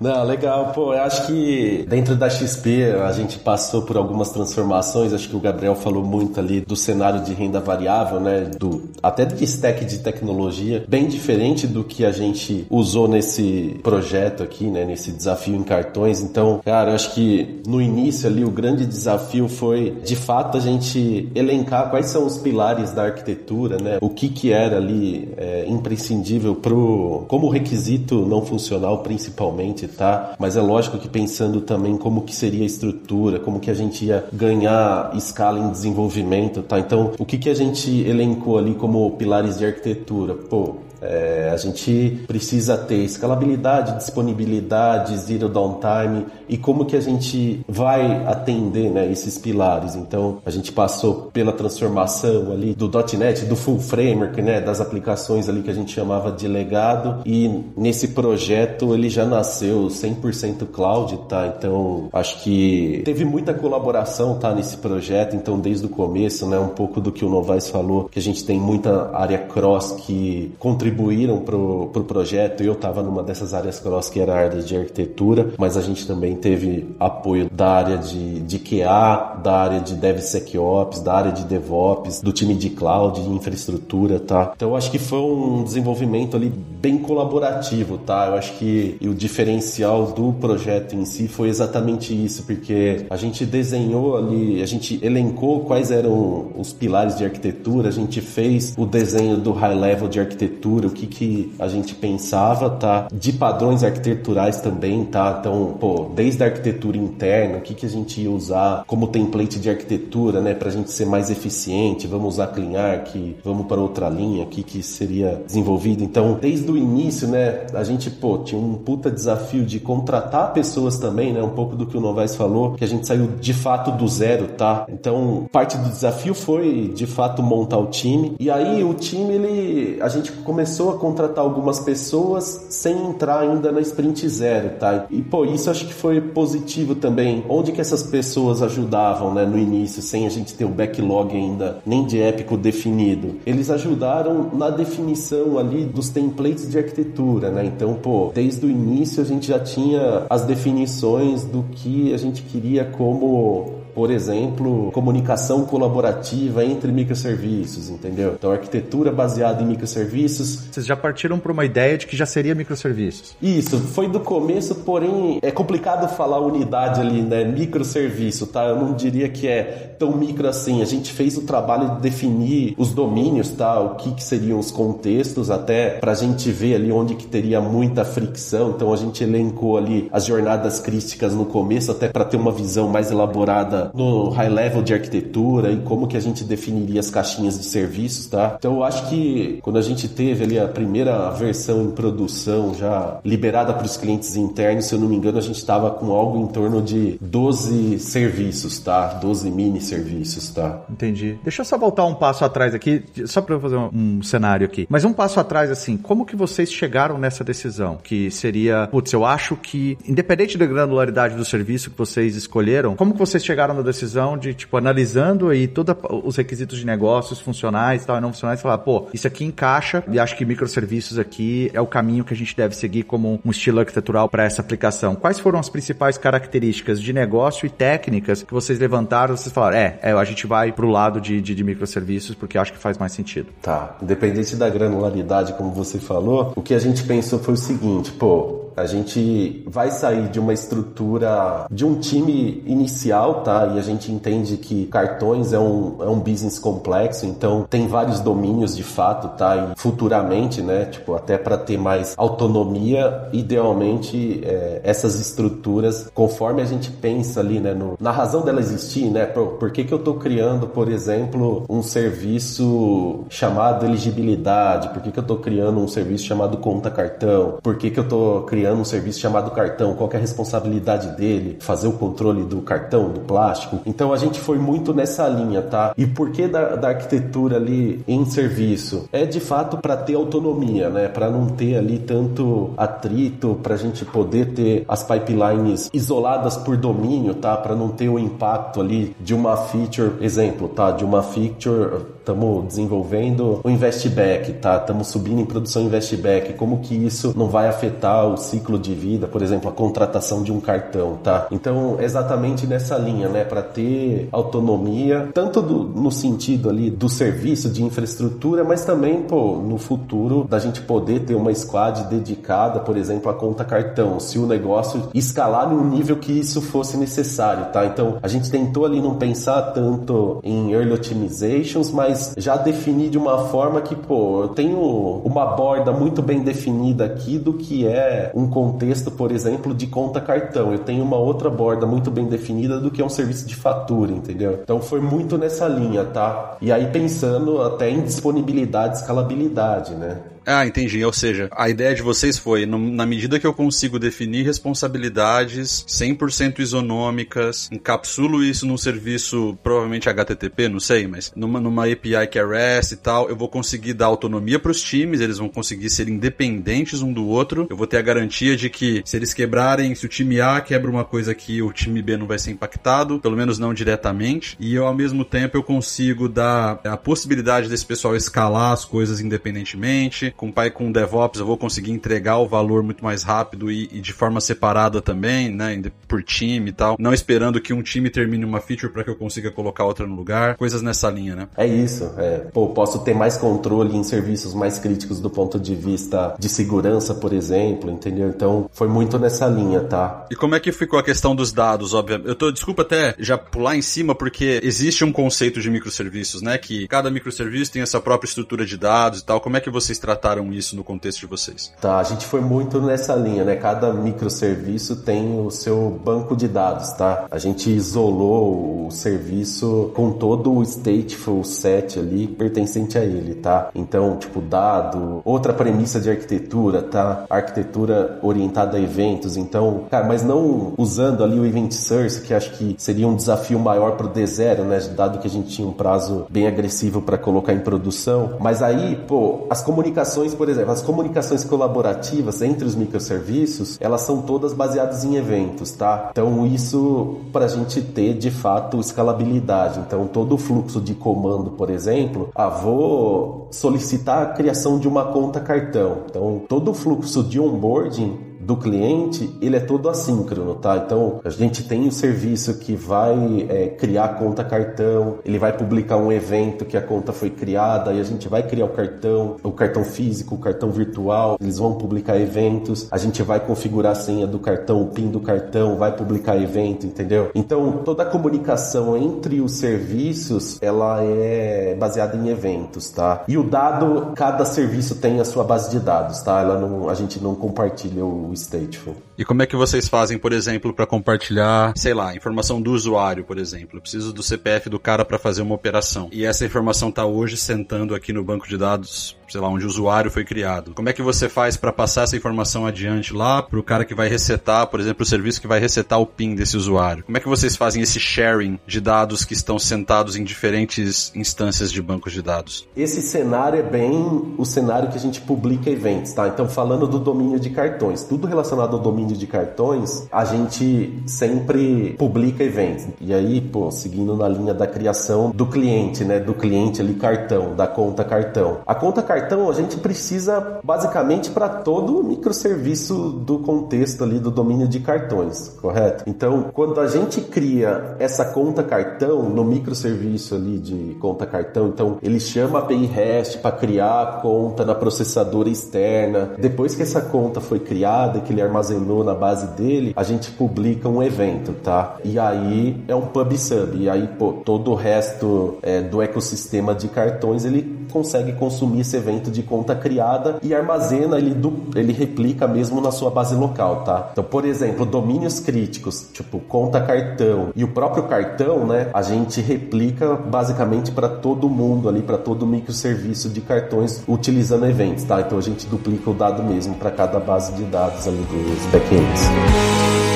Não, legal. Pô, eu acho que dentro da XP a gente passou por algumas transformações. Acho que o Gabriel falou muito ali do cenário de renda variável, né? Do, até de stack de tecnologia, bem diferente do que a gente usou nesse projeto aqui, né? Nesse desafio em cartões. Então, cara, eu acho que no início ali o grande desafio foi, de fato, a gente elencar quais são os pilares da arquitetura, né? O que que era ali é, imprescindível pro, como requisito não funcional principalmente, tá? Mas é lógico que pensando também como que seria a estrutura, como que a gente ia ganhar escala em desenvolvimento, tá? Então, o que que a gente elencou ali como pilares de arquitetura? Pô, é, a gente precisa ter escalabilidade, disponibilidade, zero downtime e como que a gente vai atender né, esses pilares. Então, a gente passou pela transformação ali do .NET, do full framework, né, das aplicações ali que a gente chamava de legado e nesse projeto ele já nasceu 100% cloud, tá? Então, acho que teve muita colaboração, tá, nesse projeto. Então, desde o começo, né, um pouco do que o Novaes falou, que a gente tem muita área cross que contribui contribuíram pro, pro projeto. Eu estava numa dessas áreas cross que era a área de arquitetura, mas a gente também teve apoio da área de, de QA, da área de DevSecOps, da área de DevOps, do time de cloud, de infraestrutura, tá? Então eu acho que foi um desenvolvimento ali bem colaborativo, tá? Eu acho que o diferencial do projeto em si foi exatamente isso, porque a gente desenhou ali, a gente elencou quais eram os pilares de arquitetura, a gente fez o desenho do high level de arquitetura arquitetura, o que, que a gente pensava, tá? De padrões arquiteturais também, tá? Então, pô, desde a arquitetura interna, o que, que a gente ia usar como template de arquitetura, né? Pra gente ser mais eficiente, vamos usar CleanArch, vamos para outra linha, o que, seria desenvolvido. Então, desde o início, né? A gente, pô, tinha um puta desafio de contratar pessoas também, né? Um pouco do que o Novaes falou, que a gente saiu de fato do zero, tá? Então, parte do desafio foi, de fato, montar o time. E aí, o time, ele... A gente começou começou a contratar algumas pessoas sem entrar ainda na sprint zero, tá? E pô, isso acho que foi positivo também. Onde que essas pessoas ajudavam, né, no início, sem a gente ter o backlog ainda nem de épico definido? Eles ajudaram na definição ali dos templates de arquitetura, né? Então, pô, desde o início a gente já tinha as definições do que a gente queria como por exemplo, comunicação colaborativa entre microserviços, entendeu? Então, arquitetura baseada em microserviços. Vocês já partiram para uma ideia de que já seria microserviços? Isso, foi do começo, porém é complicado falar unidade ali, né? Microserviço, tá? Eu não diria que é tão micro assim. A gente fez o trabalho de definir os domínios, tá? O que, que seriam os contextos, até para a gente ver ali onde que teria muita fricção. Então, a gente elencou ali as jornadas críticas no começo, até para ter uma visão mais elaborada no high level de arquitetura e como que a gente definiria as caixinhas de serviços, tá? Então eu acho que quando a gente teve ali a primeira versão em produção já liberada para os clientes internos, se eu não me engano, a gente estava com algo em torno de 12 serviços, tá? 12 mini serviços, tá? Entendi. Deixa eu só voltar um passo atrás aqui, só para eu fazer um, um, cenário aqui. Mas um passo atrás, assim, como que vocês chegaram nessa decisão? Que seria, putz, eu acho que, independente da granularidade do serviço que vocês escolheram, como que vocês chegaram na decisão de, tipo, analisando aí todos os requisitos de negócios funcionais e tal, e não funcionais, falar, pô, isso aqui encaixa e acho que microserviços aqui é o caminho que a gente deve seguir como um estilo arquitetural para essa aplicação. Quais foram as principais características de negócio e técnicas que vocês levantaram? Vocês falaram, é, é a gente vai pro lado de, de, de microserviços porque acho que faz mais sentido. Tá. Independente da granularidade, como você falou, o que a gente pensou foi o seguinte, pô, a gente vai sair de uma estrutura de um time inicial, tá? E a gente entende que cartões é um, é um business complexo, então tem vários domínios de fato, tá? E futuramente, né? Tipo, até para ter mais autonomia, idealmente é, essas estruturas, conforme a gente pensa ali, né? No, na razão dela existir, né? Por, por que, que eu tô criando, por exemplo, um serviço chamado elegibilidade? Por que, que eu tô criando um serviço chamado conta cartão? Por que, que eu tô criando criando um serviço chamado cartão, qual é a responsabilidade dele, fazer o controle do cartão, do plástico. Então a gente foi muito nessa linha, tá? E por que da, da arquitetura ali em serviço? É de fato para ter autonomia, né? Para não ter ali tanto atrito, para a gente poder ter as pipelines isoladas por domínio, tá? Para não ter o impacto ali de uma feature, exemplo, tá? De uma feature, estamos desenvolvendo o investback, tá? Estamos subindo em produção investback. Como que isso não vai afetar o ciclo de vida, por exemplo, a contratação de um cartão, tá? Então, exatamente nessa linha, né, para ter autonomia, tanto do, no sentido ali do serviço de infraestrutura, mas também, pô, no futuro da gente poder ter uma squad dedicada, por exemplo, à conta cartão, se o negócio escalar num nível que isso fosse necessário, tá? Então, a gente tentou ali não pensar tanto em early optimizations, mas já definir de uma forma que, pô, eu tenho uma borda muito bem definida aqui do que é um contexto, por exemplo, de conta cartão. Eu tenho uma outra borda muito bem definida do que é um serviço de fatura, entendeu? Então foi muito nessa linha, tá? E aí pensando até em disponibilidade, escalabilidade, né? Ah, entendi. Ou seja, a ideia de vocês foi, no, na medida que eu consigo definir responsabilidades 100% isonômicas, encapsulo isso num serviço, provavelmente HTTP, não sei, mas numa, numa API que é REST e tal, eu vou conseguir dar autonomia para os times, eles vão conseguir ser independentes um do outro. Eu vou ter a garantia de que se eles quebrarem, se o time A quebra uma coisa aqui, o time B não vai ser impactado, pelo menos não diretamente. E eu, ao mesmo tempo, eu consigo dar a possibilidade desse pessoal escalar as coisas independentemente com pai com DevOps eu vou conseguir entregar o valor muito mais rápido e, e de forma separada também, né, por time e tal, não esperando que um time termine uma feature para que eu consiga colocar outra no lugar, coisas nessa linha, né? É isso, é. Pô, posso ter mais controle em serviços mais críticos do ponto de vista de segurança, por exemplo, entendeu? Então, foi muito nessa linha, tá? E como é que ficou a questão dos dados, obviamente? Eu tô, desculpa até já pular em cima, porque existe um conceito de microserviços, né, que cada microserviço tem essa própria estrutura de dados e tal. Como é que vocês trataram trataram isso no contexto de vocês? Tá, a gente foi muito nessa linha, né? Cada microserviço tem o seu banco de dados, tá? A gente isolou o serviço com todo o stateful set ali pertencente a ele, tá? Então, tipo, dado, outra premissa de arquitetura, tá? Arquitetura orientada a eventos. Então, cara, mas não usando ali o event source, que acho que seria um desafio maior pro D0, né? Dado que a gente tinha um prazo bem agressivo para colocar em produção. Mas aí, pô, as comunicações comunicações, por exemplo, as comunicações colaborativas entre os microserviços, elas são todas baseadas em eventos, tá? Então isso para a gente ter de fato escalabilidade. Então todo o fluxo de comando, por exemplo, ah, vou solicitar a criação de uma conta cartão. Então todo o fluxo de onboarding do cliente, ele é todo assíncrono, tá? Então, a gente tem o serviço que vai é, criar conta cartão, ele vai publicar um evento que a conta foi criada, e a gente vai criar o cartão, o cartão físico, o cartão virtual, eles vão publicar eventos, a gente vai configurar a senha do cartão, o PIN do cartão, vai publicar evento, entendeu? Então, toda a comunicação entre os serviços, ela é baseada em eventos, tá? E o dado, cada serviço tem a sua base de dados, tá? Ela não, a gente não compartilha o stateful. E como é que vocês fazem, por exemplo, para compartilhar, sei lá, informação do usuário, por exemplo? Eu preciso do CPF do cara para fazer uma operação. E essa informação tá hoje sentando aqui no banco de dados sei lá, onde o usuário foi criado. Como é que você faz para passar essa informação adiante lá para o cara que vai resetar, por exemplo, o serviço que vai resetar o PIN desse usuário? Como é que vocês fazem esse sharing de dados que estão sentados em diferentes instâncias de bancos de dados? Esse cenário é bem o cenário que a gente publica eventos, tá? Então, falando do domínio de cartões, tudo relacionado ao domínio de cartões, a gente sempre publica eventos. E aí, pô, seguindo na linha da criação do cliente, né? Do cliente ali cartão, da conta cartão. A conta cartão a gente precisa basicamente para todo o microserviço do contexto ali do domínio de cartões, correto? Então, quando a gente cria essa conta cartão no microserviço ali de conta cartão, então ele chama a API REST para criar a conta na processadora externa. Depois que essa conta foi criada, que ele armazenou na base dele, a gente publica um evento, tá? E aí é um pub sub. E aí, pô, todo o resto é, do ecossistema de cartões ele consegue consumir esse evento de conta criada e armazena, ele, ele replica mesmo na sua base local, tá? Então, por exemplo, domínios críticos, tipo conta cartão e o próprio cartão, né? A gente replica basicamente para todo mundo ali, para todo microserviço de cartões utilizando eventos, tá? Então a gente duplica o dado mesmo para cada base de dados ali dos backends.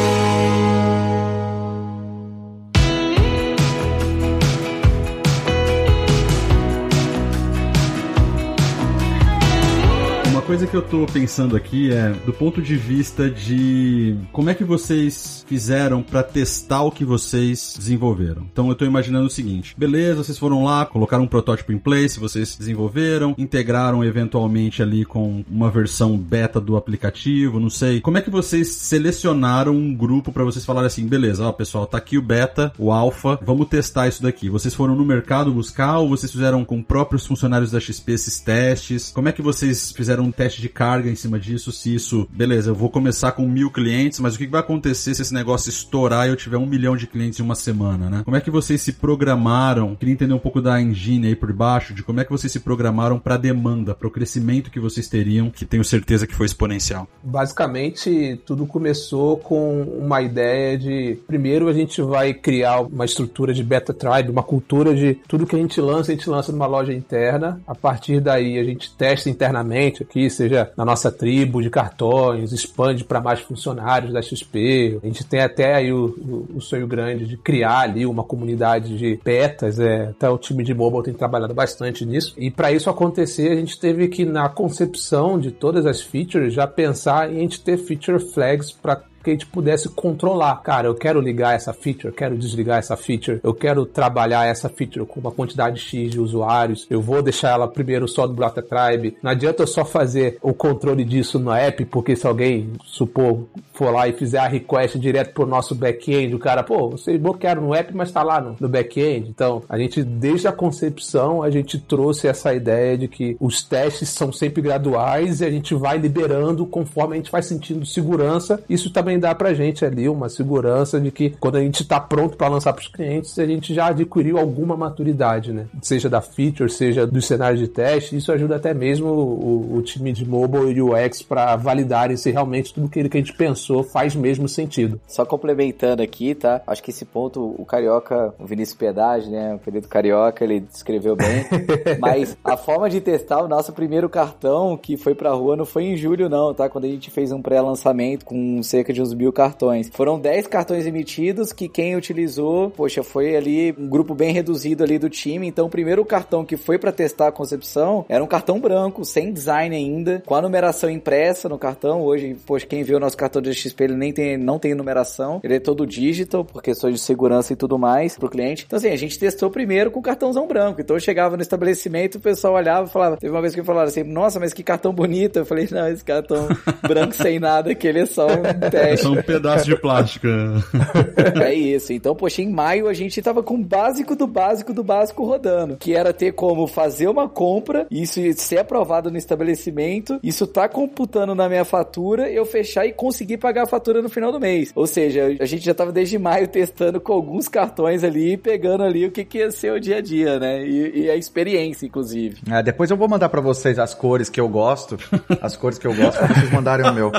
Coisa que eu tô pensando aqui é do ponto de vista de como é que vocês fizeram para testar o que vocês desenvolveram. Então eu tô imaginando o seguinte: beleza, vocês foram lá, colocaram um protótipo em place, vocês desenvolveram, integraram eventualmente ali com uma versão beta do aplicativo, não sei. Como é que vocês selecionaram um grupo para vocês falarem assim, beleza, ó, pessoal, tá aqui o beta, o alpha, vamos testar isso daqui. Vocês foram no mercado buscar ou vocês fizeram com próprios funcionários da XP esses testes? Como é que vocês fizeram um teste de carga em cima disso, se isso, beleza, eu vou começar com mil clientes, mas o que vai acontecer se esse negócio estourar e eu tiver um milhão de clientes em uma semana, né? Como é que vocês se programaram? Queria entender um pouco da engine aí por baixo, de como é que vocês se programaram para demanda, para o crescimento que vocês teriam, que tenho certeza que foi exponencial. Basicamente, tudo começou com uma ideia de, primeiro a gente vai criar uma estrutura de beta tribe, uma cultura de tudo que a gente lança, a gente lança numa loja interna. A partir daí a gente testa internamente aqui, seja na nossa tribo de cartões, expande para mais funcionários da XP. A gente tem até aí o, o, o, sonho grande de criar ali uma comunidade de betas, é, até o time de mobile tem trabalhado bastante nisso. E para isso acontecer, a gente teve que, na concepção de todas as features, já pensar em a gente ter feature flags para que a gente pudesse controlar. Cara, eu quero ligar essa feature, eu quero desligar essa feature, eu quero trabalhar essa feature com uma quantidade X de usuários, eu vou deixar ela primeiro só do Blata Tribe. Não adianta eu só fazer o controle disso no app, porque se alguém, supor, for lá e fizer a request direto pro nosso back-end, o cara, pô, vocês bloquearam no app, mas tá lá no, no back-end. Então, a gente, desde a concepção, a gente trouxe essa ideia de que os testes são sempre graduais e a gente vai liberando conforme a gente vai sentindo segurança. Isso também também dá pra gente ali uma segurança de que quando a gente está pronto para lançar para os clientes, a gente já adquiriu alguma maturidade, né? Seja da feature, seja do cenário de teste, isso ajuda até mesmo o, o time de mobile e UX para validarem se realmente tudo que a gente pensou faz mesmo sentido. Só complementando aqui, tá? Acho que esse ponto o Carioca, o Vinícius Piedade, né? O período Carioca, ele descreveu bem. Mas a forma de testar o nosso primeiro cartão que foi pra rua não foi em julho, não, tá? Quando a gente fez um pré-lançamento com cerca de uns mil cartões. Foram 10 cartões emitidos que quem utilizou, poxa, foi ali um grupo bem reduzido ali do time. Então, o primeiro cartão que foi para testar a concepção era um cartão branco, sem design ainda, com a numeração impressa no cartão. Hoje, poxa, quem vê o nosso cartão de XP, ele nem tem, não tem numeração. Ele é todo digital, por questões de segurança e tudo mais pro cliente. Então, assim, a gente testou primeiro com cartãozão branco. Então, eu chegava no estabelecimento, o pessoal olhava e falava, teve uma vez que falaram assim, nossa, mas que cartão bonito. Eu falei, não, esse cartão branco sem nada, que ele é só um é só um pedaço de plástico. é isso. Então, poxa, em maio a gente tava com o básico do básico do básico rodando, que era ter como fazer uma compra, isso ser aprovado no estabelecimento, isso tá computando na minha fatura, eu fechar e conseguir pagar a fatura no final do mês. Ou seja, a gente já tava desde maio testando com alguns cartões ali, pegando ali o que, que ia ser o dia a dia, né? E, e a experiência, inclusive. É, depois eu vou mandar para vocês as cores que eu gosto, as cores que eu gosto, pra vocês mandarem o meu.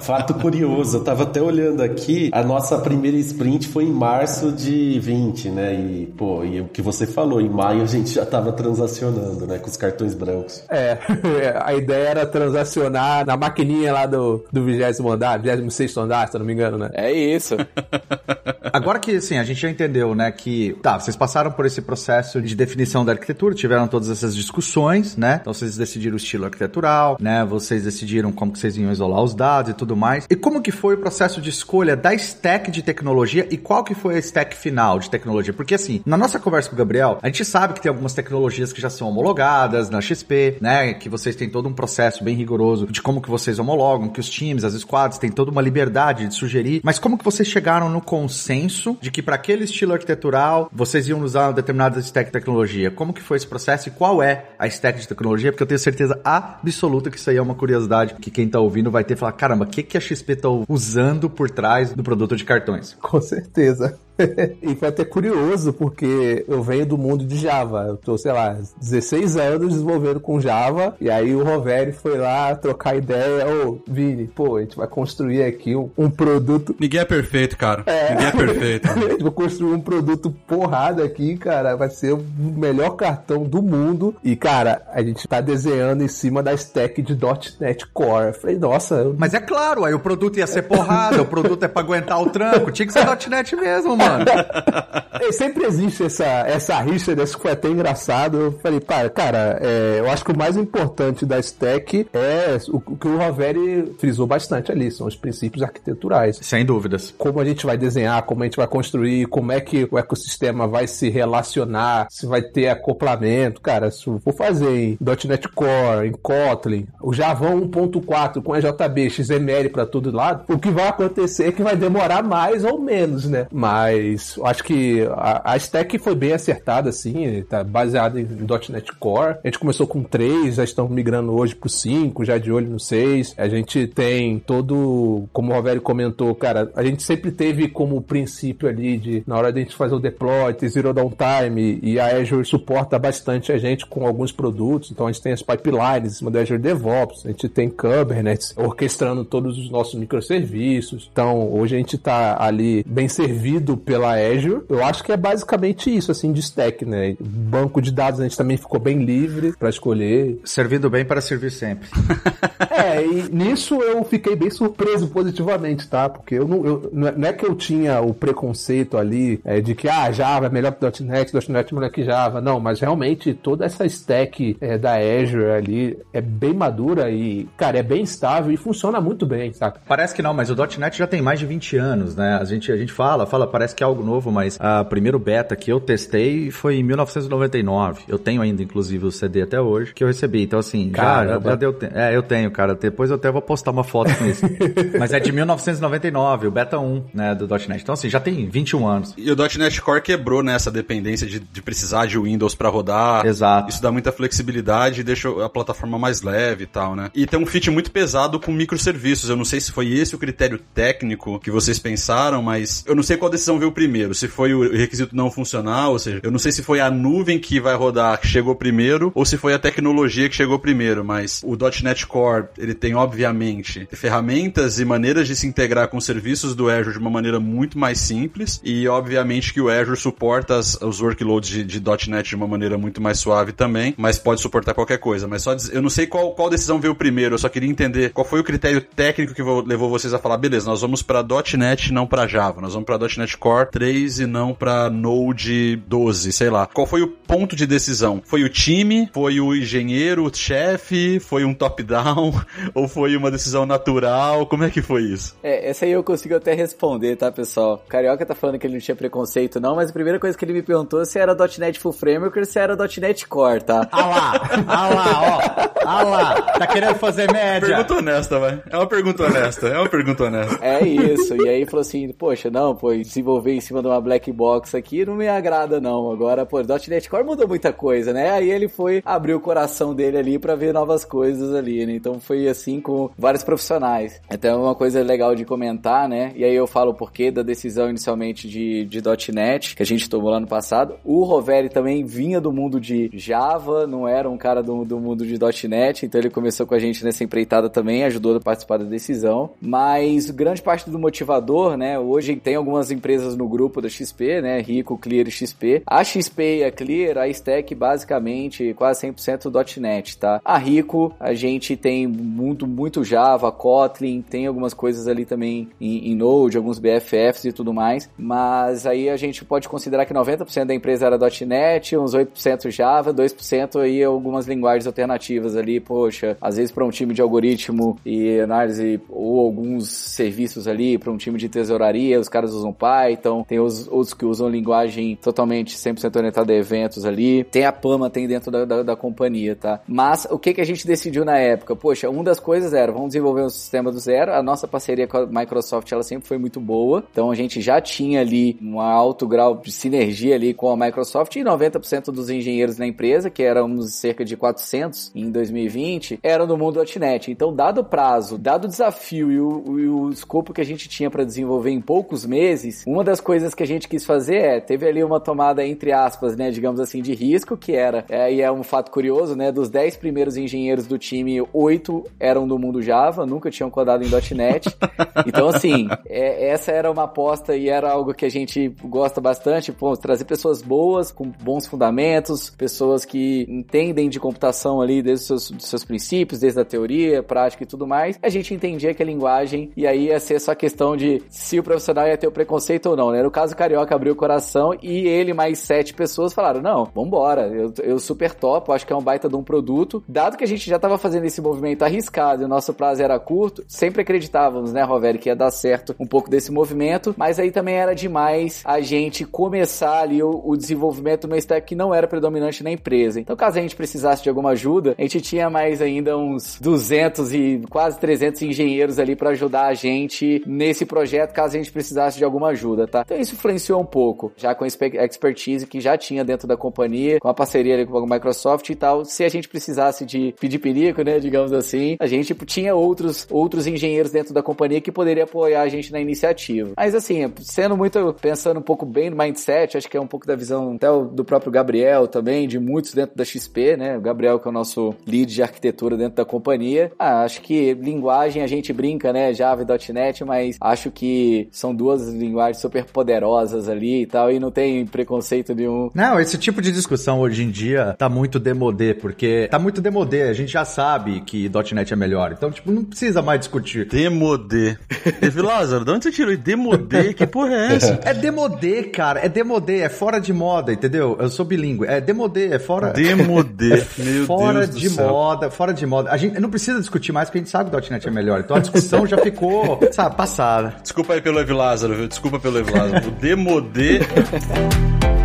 Fato fato curioso, eu tava até olhando aqui, a nossa primeira sprint foi em março de 20, né? E, pô, e o que você falou, em maio a gente já tava transacionando, né? Com os cartões brancos. É, a ideia era transacionar na maquininha lá do, do 20 andar, 26 andar, se eu não me engano, né? É isso. Agora que, assim, a gente já entendeu, né, que, tá, vocês passaram por esse processo de definição da arquitetura, tiveram todas essas discussões, né? Então vocês decidiram o estilo arquitetural, né? Vocês decidiram como que vocês iam isolar os dados e tudo mais. E como que foi o processo de escolha da stack de tecnologia e qual que foi a stack final de tecnologia? Porque, assim, na nossa conversa com o Gabriel, a gente sabe que tem algumas tecnologias que já são homologadas na XP, né? Que vocês têm todo um processo bem rigoroso de como que vocês homologam, que os times, as squads têm toda uma liberdade de sugerir. Mas como que vocês chegaram no consenso de que para aquele estilo arquitetural vocês iam usar uma determinada stack de tecnologia? Como que foi esse processo e qual é a stack de tecnologia? Porque eu tenho certeza absoluta que isso aí é uma curiosidade que quem tá ouvindo vai ter falar, caramba, o que, que a XP usando por trás do produto de cartões? Com certeza. e foi até curioso, porque eu venho do mundo de Java. Eu tô, sei lá, 16 anos desenvolvendo com Java, e aí o Roveri foi lá trocar ideia. Ô, Vini, pô, a gente vai construir aqui um, um produto. Ninguém é perfeito, cara. É. Ninguém é perfeito. a gente vai construir um produto porrada aqui, cara. Vai ser o melhor cartão do mundo. E, cara, a gente tá desenhando em cima da stack de .NET Core. Eu falei, nossa. Eu... Mas é claro, aí o produto ia ser porrada, o produto é pra aguentar o tranco. Tinha que ser .NET mesmo, mano mano. sempre existe essa, essa rixa desse que foi até engraçado. Eu falei, cara, cara é, eu acho que o mais importante da stack é o, que o Roveri frisou bastante ali, são os princípios arquiteturais. Sem dúvidas. Como a gente vai desenhar, como a gente vai construir, como é que o ecossistema vai se relacionar, se vai ter acoplamento. Cara, se eu for fazer em .NET Core, em Kotlin, o Java 1.4 com EJB, XML para todo lado, o que vai acontecer é que vai demorar mais ou menos, né? Mas mas acho que a, a stack foi bem acertada, assim, tá baseada em, .NET Core. A gente começou com 3, já estamos migrando hoje pro 5, já de olho no 6. A gente tem todo, como o Rovério comentou, cara, a gente sempre teve como princípio ali de, na hora de a gente fazer o deploy, ter zero downtime, e a Azure suporta bastante a gente com alguns produtos, então a gente tem as pipelines em cima Azure DevOps, a gente tem Kubernetes orquestrando todos os nossos microserviços. Então, hoje a gente tá ali bem servido pela Azure. Eu acho que é basicamente isso, assim, de stack, né? Banco de dados a gente também ficou bem livre para escolher. Servindo bem para servir sempre. é, e nisso eu fiquei bem surpreso positivamente, tá? Porque eu não, eu, não é que eu tinha o preconceito ali é, de que, ah, Java é melhor que .NET, .NET é melhor que Java. Não, mas realmente toda essa stack é, da Azure ali é bem madura e, cara, é bem estável e funciona muito bem, saca? Parece que não, mas o .NET já tem mais de 20 anos, né? A gente, a gente fala, fala, parece que que é algo novo, mas a primeiro beta que eu testei foi em 1999. Eu tenho ainda, inclusive, o CD até hoje que eu recebi. Então, assim, já, já, já deu tempo. É, eu tenho, cara. Depois eu até vou postar uma foto com isso. mas é de 1999, o beta 1, né, do .NET. Então, assim, já tem 21 anos. E o .NET Core quebrou nessa dependência de, de precisar de Windows para rodar. Exato. Isso dá muita flexibilidade e deixa a plataforma mais leve e tal, né? E tem um fit muito pesado com microserviços. Eu não sei se foi esse o critério técnico que vocês pensaram, mas eu não sei qual decisão veio primeiro, se foi o requisito não funcional, ou seja, eu não sei se foi a nuvem que vai rodar que chegou primeiro ou se foi a tecnologia que chegou primeiro, mas o .NET Core, ele tem obviamente ferramentas e maneiras de se integrar com serviços do Azure de uma maneira muito mais simples e obviamente que o Azure suporta as, os workloads de, de .NET de uma maneira muito mais suave também, mas pode suportar qualquer coisa, mas só eu não sei qual, qual decisão veio primeiro, eu só queria entender qual foi o critério técnico que levou vocês a falar, beleza, nós vamos para .NET não para Java, nós vamos para .NET Core Core 3 e não para Node 12, sei lá. Qual foi o ponto de decisão? Foi o time? Foi o engenheiro, o chefe? Foi um top-down? Ou foi uma decisão natural? Como é que foi isso? É, essa aí eu consigo até responder, tá, pessoal? O Carioca tá falando que ele não tinha preconceito, não, mas a primeira coisa que ele me perguntou é se era .NET Full Framework ou se era .NET Core, tá? Ah lá, ah lá, ó. Ah lá, tá querendo fazer média. Pergunta honesta, vai. É uma pergunta honesta, é uma pergunta honesta. É isso. E aí falou assim, poxa, não, pô, desenvolver desenvolver em cima de uma black box aqui não me agrada não. Agora, pô, .NET Core mudou muita coisa, né? Aí ele foi abrir o coração dele ali para ver novas coisas ali, né? Então foi assim com vários profissionais. Então é uma coisa legal de comentar, né? E aí eu falo o porquê da decisão inicialmente de, de .NET, que a gente tomou lá no passado. O Roveri também vinha do mundo de Java, não era um cara do, do mundo de .NET, então ele começou com a gente nessa empreitada também, ajudou a participar da decisão. Mas grande parte do motivador, né? Hoje tem algumas empresas no grupo da XP, né? Rico, Clear e XP. A XP e a Clear, a Stack basicamente quase 100% .NET, tá? A Rico, a gente tem muito, muito Java, Kotlin, tem algumas coisas ali também em, em Node, alguns BFFs e tudo mais, mas aí a gente pode considerar que 90% da empresa era .NET, uns 8% Java, 2% aí algumas linguagens alternativas ali, poxa, às vezes para um time de algoritmo e análise ou alguns serviços ali para um time de tesouraria, os caras usam Python, tem os outros que usam linguagem totalmente 100% orientada a eventos ali, tem a Pama, tem dentro da, da, da, companhia, tá? Mas o que que a gente decidiu na época? Poxa, uma das coisas era, vamos desenvolver um sistema do zero, a nossa parceria com a Microsoft, ela sempre foi muito boa, então a gente já tinha ali um alto grau de sinergia ali com a Microsoft e 90% dos engenheiros na empresa, que éramos cerca de 400 em 2020, eram do mundo .NET. Então, dado o prazo, dado o desafio e o, e o escopo que a gente tinha para desenvolver em poucos meses, uma das coisas que a gente quis fazer é, teve ali uma tomada entre aspas, né, digamos assim, de risco, que era, é, e é um fato curioso, né, dos 10 primeiros engenheiros do time, 8 eram do mundo Java, nunca tinham codado em .NET. Então, assim, é, essa era uma aposta e era algo que a gente gosta bastante, pô, trazer pessoas boas, com bons fundamentos, pessoas que entendem de computação ali desde os seus, dos seus princípios, desde a teoria, prática e tudo mais. A gente entendia que a linguagem, e aí ia ser só questão de se o profissional ia ter o preconceito ou não, né? No caso, o Carioca abriu o coração e ele mais sete pessoas falaram, não, vambora, eu, eu super top, acho que é um baita de um produto. Dado que a gente já estava fazendo esse movimento arriscado e o nosso prazo era curto, sempre acreditávamos, né, Roveri, que ia dar certo um pouco desse movimento, mas aí também era demais a gente começar ali o, o desenvolvimento de uma stack que não era predominante na empresa. Então, caso a gente precisasse de alguma ajuda, a gente tinha mais ainda uns 200 e quase 300 engenheiros ali para ajudar a gente nesse projeto, caso a gente precisasse de alguma ajuda, tá? Então, isso influenciou um pouco, já com a expertise que já tinha dentro da companhia, com a parceria ali com a Microsoft e tal. Se a gente precisasse de pedir perigo, né, digamos assim, a gente tinha outros, outros engenheiros dentro da companhia que poderiam apoiar a gente na iniciativa. Mas, assim, sendo muito, pensando um pouco bem no mindset, acho que é um pouco da visão até do próprio Gabriel também, de muitos dentro da XP, né? O Gabriel que é o nosso lead de arquitetura dentro da companhia. Ah, acho que linguagem a gente brinca, né? Java e .NET, mas acho que são duas linguagens super poderosas ali e tal, e não tem preconceito nenhum. Não, esse tipo de discussão hoje em dia tá muito demodê, porque tá muito demodê, a gente já sabe que .NET é melhor, então, tipo, não precisa mais discutir. Demodê. Teve Lázaro, de onde você tirou demodê? Que porra é essa? É demodê, cara, é demodê, é fora de moda, entendeu? Eu sou bilíngue, é demodê, é fora... Demodê, é meu fora Deus de do céu. moda, fora de moda. A gente não precisa discutir mais, porque a gente sabe que o .NET é melhor, então a discussão já ficou, sabe, passada. Desculpa aí pelo Ev Lázaro, viu? Desculpa pelo Ev Lázaro. O demodê...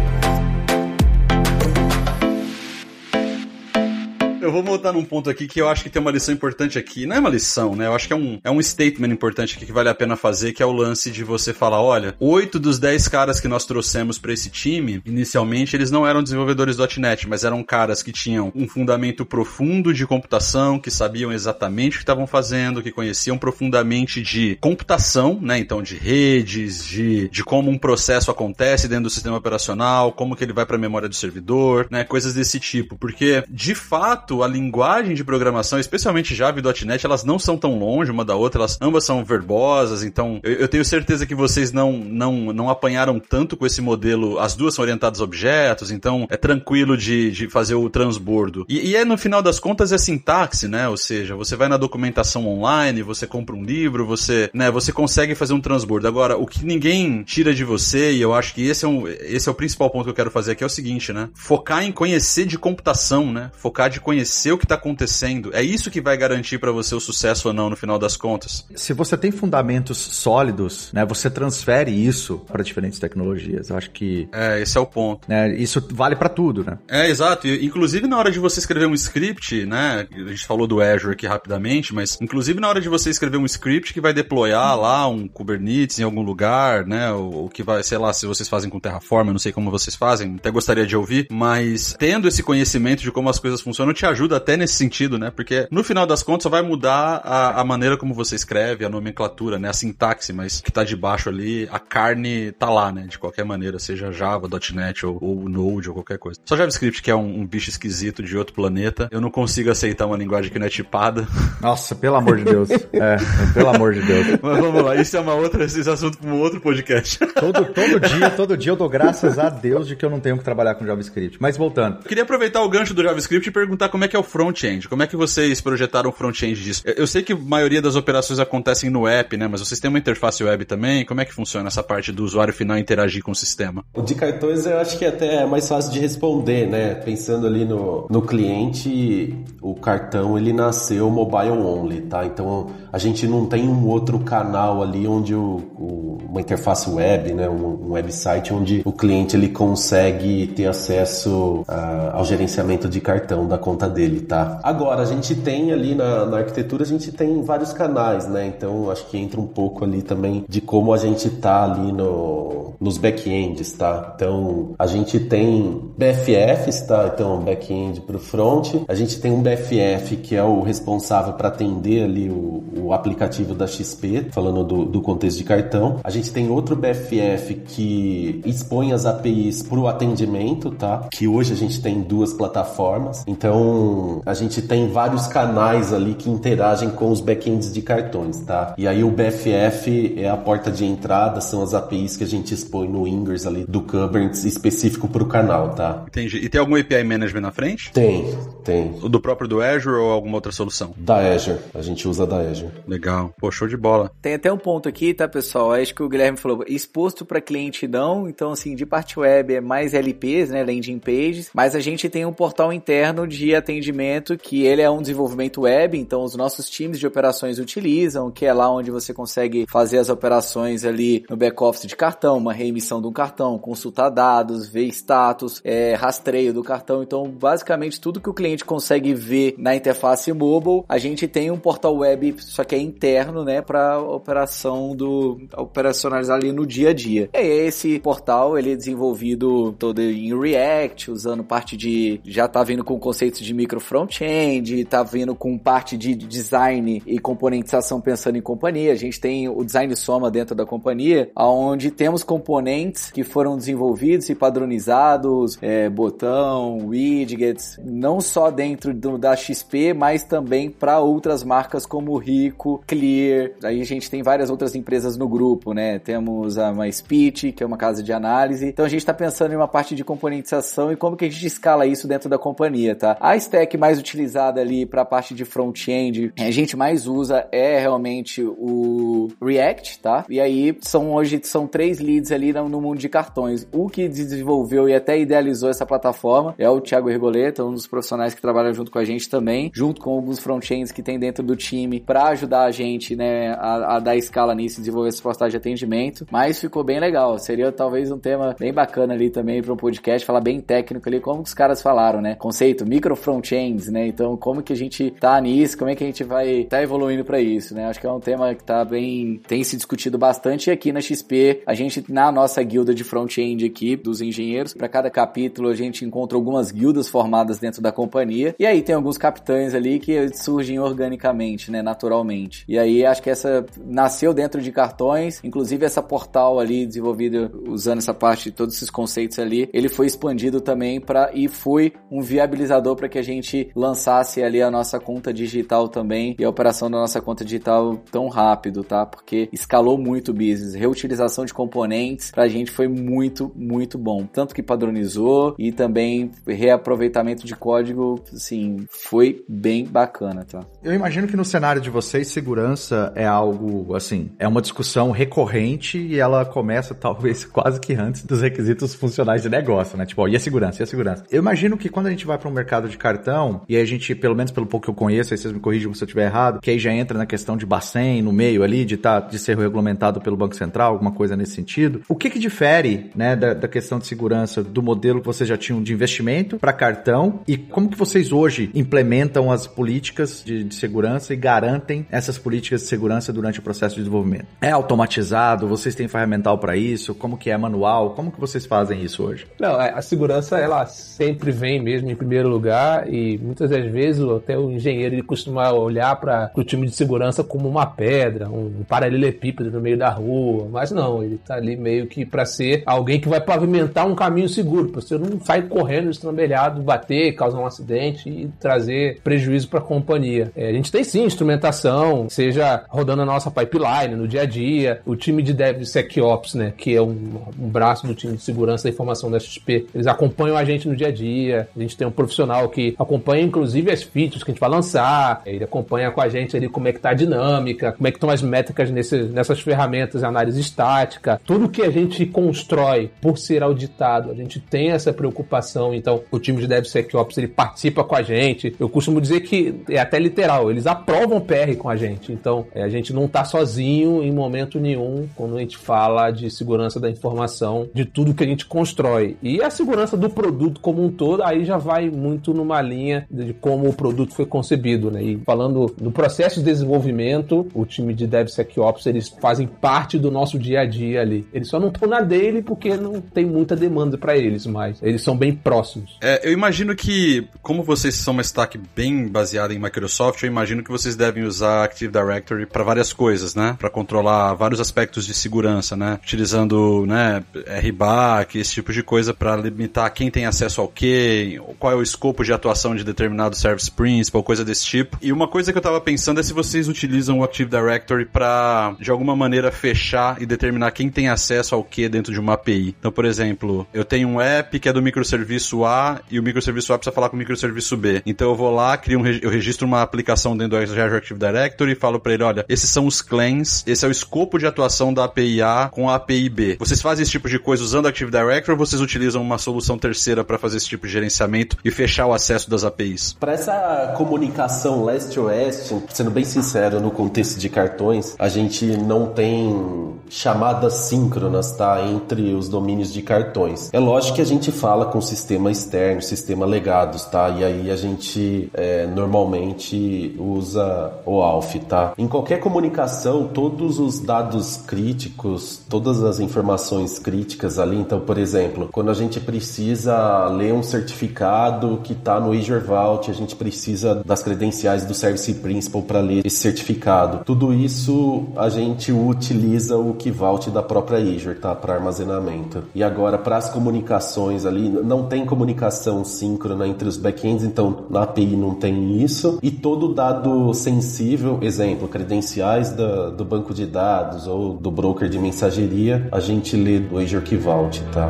Eu vou voltar num ponto aqui que eu acho que tem uma lição importante aqui. Não é uma lição, né? Eu acho que é um, é um statement importante aqui que vale a pena fazer, que é o lance de você falar, olha, oito dos dez caras que nós trouxemos para esse time, inicialmente eles não eram desenvolvedores .NET, mas eram caras que tinham um fundamento profundo de computação, que sabiam exatamente o que estavam fazendo, que conheciam profundamente de computação, né? Então, de redes, de, de como um processo acontece dentro do sistema operacional, como que ele vai para a memória do servidor, né? Coisas desse tipo. Porque, de fato, a linguagem de programação, especialmente Java e .NET, elas não são tão longe uma da outra, elas ambas são verbosas, então eu, eu, tenho certeza que vocês não, não, não apanharam tanto com esse modelo, as duas são orientadas a objetos, então é tranquilo de, de fazer o transbordo. E, e é no final das contas é sintaxe, né? Ou seja, você vai na documentação online, você compra um livro, você, né, você consegue fazer um transbordo. Agora, o que ninguém tira de você, e eu acho que esse é, um, esse é o principal ponto que eu quero fazer aqui, é o seguinte, né? Focar em conhecer de computação, né? Focar de conhecer conhecer o que está acontecendo, é isso que vai garantir para você o sucesso ou não no final das contas. Se você tem fundamentos sólidos, né, você transfere isso para diferentes tecnologias. Eu acho que é esse é o ponto. Né, isso vale para tudo, né? É exato. Inclusive na hora de você escrever um script, né? A gente falou do Azure aqui rapidamente, mas inclusive na hora de você escrever um script que vai deployar lá um Kubernetes em algum lugar, né? O que vai, sei lá, se vocês fazem com Terraform, eu não sei como vocês fazem, até gostaria de ouvir, mas tendo esse conhecimento de como as coisas funcionam te ajuda até nesse sentido, né? Porque no final das contas só vai mudar a, a maneira como você escreve, a nomenclatura, né? A sintaxe, mas que tá debaixo ali, a carne tá lá, né? De qualquer maneira, seja Java, .NET ou, ou Node ou qualquer coisa. Só JavaScript que é um, um bicho esquisito de outro planeta, eu não consigo aceitar uma linguagem que não é tipada. Nossa, pelo amor de Deus. é, pelo amor de Deus. Mas vamos lá, isso é uma outra, esse assunto para um outro podcast. Todo, todo dia, todo dia eu dou graças a Deus de que eu não tenho que trabalhar com JavaScript. Mas voltando. Queria aproveitar o gancho do JavaScript e perguntar como é que é o front-end. Como é que vocês projetaram o front-end disso? Eu sei que a maioria das operações acontecem no app, né? Mas vocês têm uma interface web também? Como é que funciona essa parte do usuário final interagir com o sistema? O de cartões eu acho que até é mais fácil de responder, né? Pensando ali no, no cliente, o cartão ele nasceu mobile only, tá? Então a gente não tem um outro canal ali onde o, o uma interface web, né? Um, um, website onde o cliente ele consegue ter acesso uh, ao gerenciamento de cartão da conta dele, tá? Agora a gente tem ali na, na arquitetura a gente tem vários canais, né? Então acho que entra um pouco ali também de como a gente tá ali no, nos backends, tá? Então a gente tem BFFs, tá? Então back-end para o front. A gente tem um BFF que é o responsável para atender ali o, o, aplicativo da XP, falando do, do contexto de cartão. A gente tem outro BFF que expõe as APIs para o atendimento, tá? Que hoje a gente tem duas plataformas. Então a gente tem vários canais ali que interagem com os backends de cartões, tá? E aí o BFF é a porta de entrada, são as APIs que a gente expõe no Ingress ali do Kubernetes específico para o canal, tá? Entendi. E tem algum API Management na frente? Tem, tem. O do próprio do Azure ou alguma outra solução? Da Azure. A gente usa da Azure. Legal. Pô, show de bola. Tem até um ponto aqui, tá, pessoal? Acho que o Guilherme falou, exposto para cliente não, então assim, de parte web é mais LPs, né, landing pages, mas a gente tem um portal interno de atendimento que ele é um desenvolvimento web, então os nossos times de operações utilizam, que é lá onde você consegue fazer as operações ali no back-office de cartão, uma reemissão de um cartão, consultar dados, ver status, é, rastreio do cartão. Então, basicamente, tudo que o cliente consegue ver na interface mobile, a gente tem um portal web, só que é interno, né, para operação do operacionalizar ali no dia a dia. E esse portal, ele é desenvolvido todo em React, usando parte de já tá vindo com conceitos de micro front-end, tá vindo com parte de design e componentização pensando em companhia. A gente tem o design soma dentro da companhia, aonde temos componentes que foram desenvolvidos e padronizados, é, botão, widgets, não só dentro do, da XP, mas também para outras marcas como Rico, Clear. Aí a gente tem várias outras empresas no grupo, né? Temos a MySpeech, que é uma casa de análise. Então a gente está pensando em uma parte de componentização e como que a gente escala isso dentro da companhia, tá? A stack mais utilizada ali para a parte de front-end, a gente mais usa é realmente o React, tá? E aí são hoje são três leads ali no, no mundo de cartões. O que desenvolveu e até idealizou essa plataforma é o Thiago Rigoleta, um dos profissionais que trabalha junto com a gente também, junto com alguns front-ends que tem dentro do time para ajudar a gente, né, a, a, dar escala nisso desenvolver essa postagem de atendimento. Mas ficou bem legal. Seria talvez um tema bem bacana ali também para um podcast, falar bem técnico ali, como os caras falaram, né? Conceito micro front-ends, né? Então, como que a gente tá nisso, como é que a gente vai tá evoluindo para isso, né? Acho que é um tema que tá bem, tem se discutido bastante e aqui na XP, a gente na nossa guilda de front-end aqui dos engenheiros, para cada capítulo a gente encontra algumas guildas formadas dentro da companhia. E aí tem alguns capitães ali que surgem organicamente, né, naturalmente. E aí acho que essa nasceu dentro de cartões, inclusive essa portal ali desenvolvido usando essa parte, todos esses conceitos ali, ele foi expandido também para e foi um viabilizador para que a gente lançasse ali a nossa conta digital também e a operação da nossa conta digital tão rápido, tá? Porque escalou muito o business, reutilização de componentes pra gente foi muito, muito bom. Tanto que padronizou e também reaproveitamento de código, assim, foi bem bacana, tá? Eu imagino que no cenário de vocês, segurança é algo, assim, é uma discussão recorrente e ela começa talvez quase que antes dos requisitos funcionais de negócio, né? Tipo, ó, e a segurança? E a segurança? Eu imagino que quando a gente vai para um mercado de cartão cartão, e a gente, pelo menos pelo pouco que eu conheço, aí vocês me corrigem se eu estiver errado, que aí já entra na questão de Bacen no meio ali, de, tá, de ser regulamentado pelo Banco Central, alguma coisa nesse sentido. O que que difere, né, da, da questão de segurança do modelo que vocês já tinham de investimento para cartão e como que vocês hoje implementam as políticas de, de segurança e garantem essas políticas de segurança durante o processo de desenvolvimento? É automatizado? Vocês têm ferramental para isso? Como que é manual? Como que vocês fazem isso hoje? Não, a segurança ela sempre vem mesmo em primeiro lugar e muitas das vezes até o engenheiro ele costuma olhar para o time de segurança como uma pedra, um paralelepípedo no meio da rua, mas não, ele tá ali meio que para ser alguém que vai pavimentar um caminho seguro, para você não sair correndo estrambelhado, bater, causar um acidente e trazer prejuízo para a companhia. É, a gente tem sim instrumentação, seja rodando a nossa pipeline no dia a dia, o time de DevSecOps, né, que é um, um braço do time de segurança da informação da XP, eles acompanham a gente no dia a dia, a gente tem um profissional que acompanha inclusive as features que a gente vai lançar, ele acompanha com a gente ali como é que tá a dinâmica, como é que estão as métricas nesse, nessas ferramentas análise estática, tudo que a gente constrói por ser auditado, a gente tem essa preocupação, então o time de DevSecOps ele participa com a gente, eu costumo dizer que é até literal, eles aprovam PR com a gente, então é, a gente não tá sozinho em momento nenhum quando a gente fala de segurança da informação, de tudo que a gente constrói. E a segurança do produto como um todo, aí já vai muito numa linha de como o produto foi concebido, né? E falando no processo de desenvolvimento, o time de DevSecOps, eles fazem parte do nosso dia a dia ali. Eles só não estão na dele porque não tem muita demanda para eles, mas eles são bem próximos. É, eu imagino que, como vocês são uma stack bem baseada em Microsoft, eu imagino que vocês devem usar Active Directory para várias coisas, né? Para controlar vários aspectos de segurança, né? Utilizando, né, RBAC, esse tipo de coisa para limitar quem tem acesso ao que, qual é o escopo de atuação de determinado service principal, coisa desse tipo. E uma coisa que eu tava pensando é se vocês utilizam o Active Directory para de alguma maneira fechar e determinar quem tem acesso ao que dentro de uma API. Então, por exemplo, eu tenho um app que é do microserviço A e o microserviço A precisa falar com o microserviço B. Então eu vou lá, crio um, eu registro uma aplicação dentro do Active Directory e falo para ele, olha, esses são os claims, esse é o escopo de atuação da API A com a API B. Vocês fazem esse tipo de coisa usando o Active Directory ou vocês utilizam uma solução terceira para fazer esse tipo de gerenciamento e fechar o acesso das APIs? Para essa comunicação leste-oeste, sendo bem sincero, no contexto de cartões, a gente não tem chamadas síncronas, tá? Entre os domínios de cartões. É lógico que a gente fala com sistema externo, sistema legados, tá? E aí a gente é, normalmente usa o ALF, tá? Em qualquer comunicação, todos os dados críticos, todas as informações críticas ali, então, por exemplo, quando a gente precisa ler um certificado que está no Azure Vault, a gente precisa das credenciais do Service Principal para ler esse certificado. Tudo isso a gente utiliza o Key Vault da própria Azure, tá? Para armazenamento. E agora, para as comunicações ali, não tem comunicação síncrona entre os backends, então na API não tem isso. E todo dado sensível, exemplo, credenciais da, do banco de dados ou do broker de mensageria, a gente lê do Azure Key Vault, tá?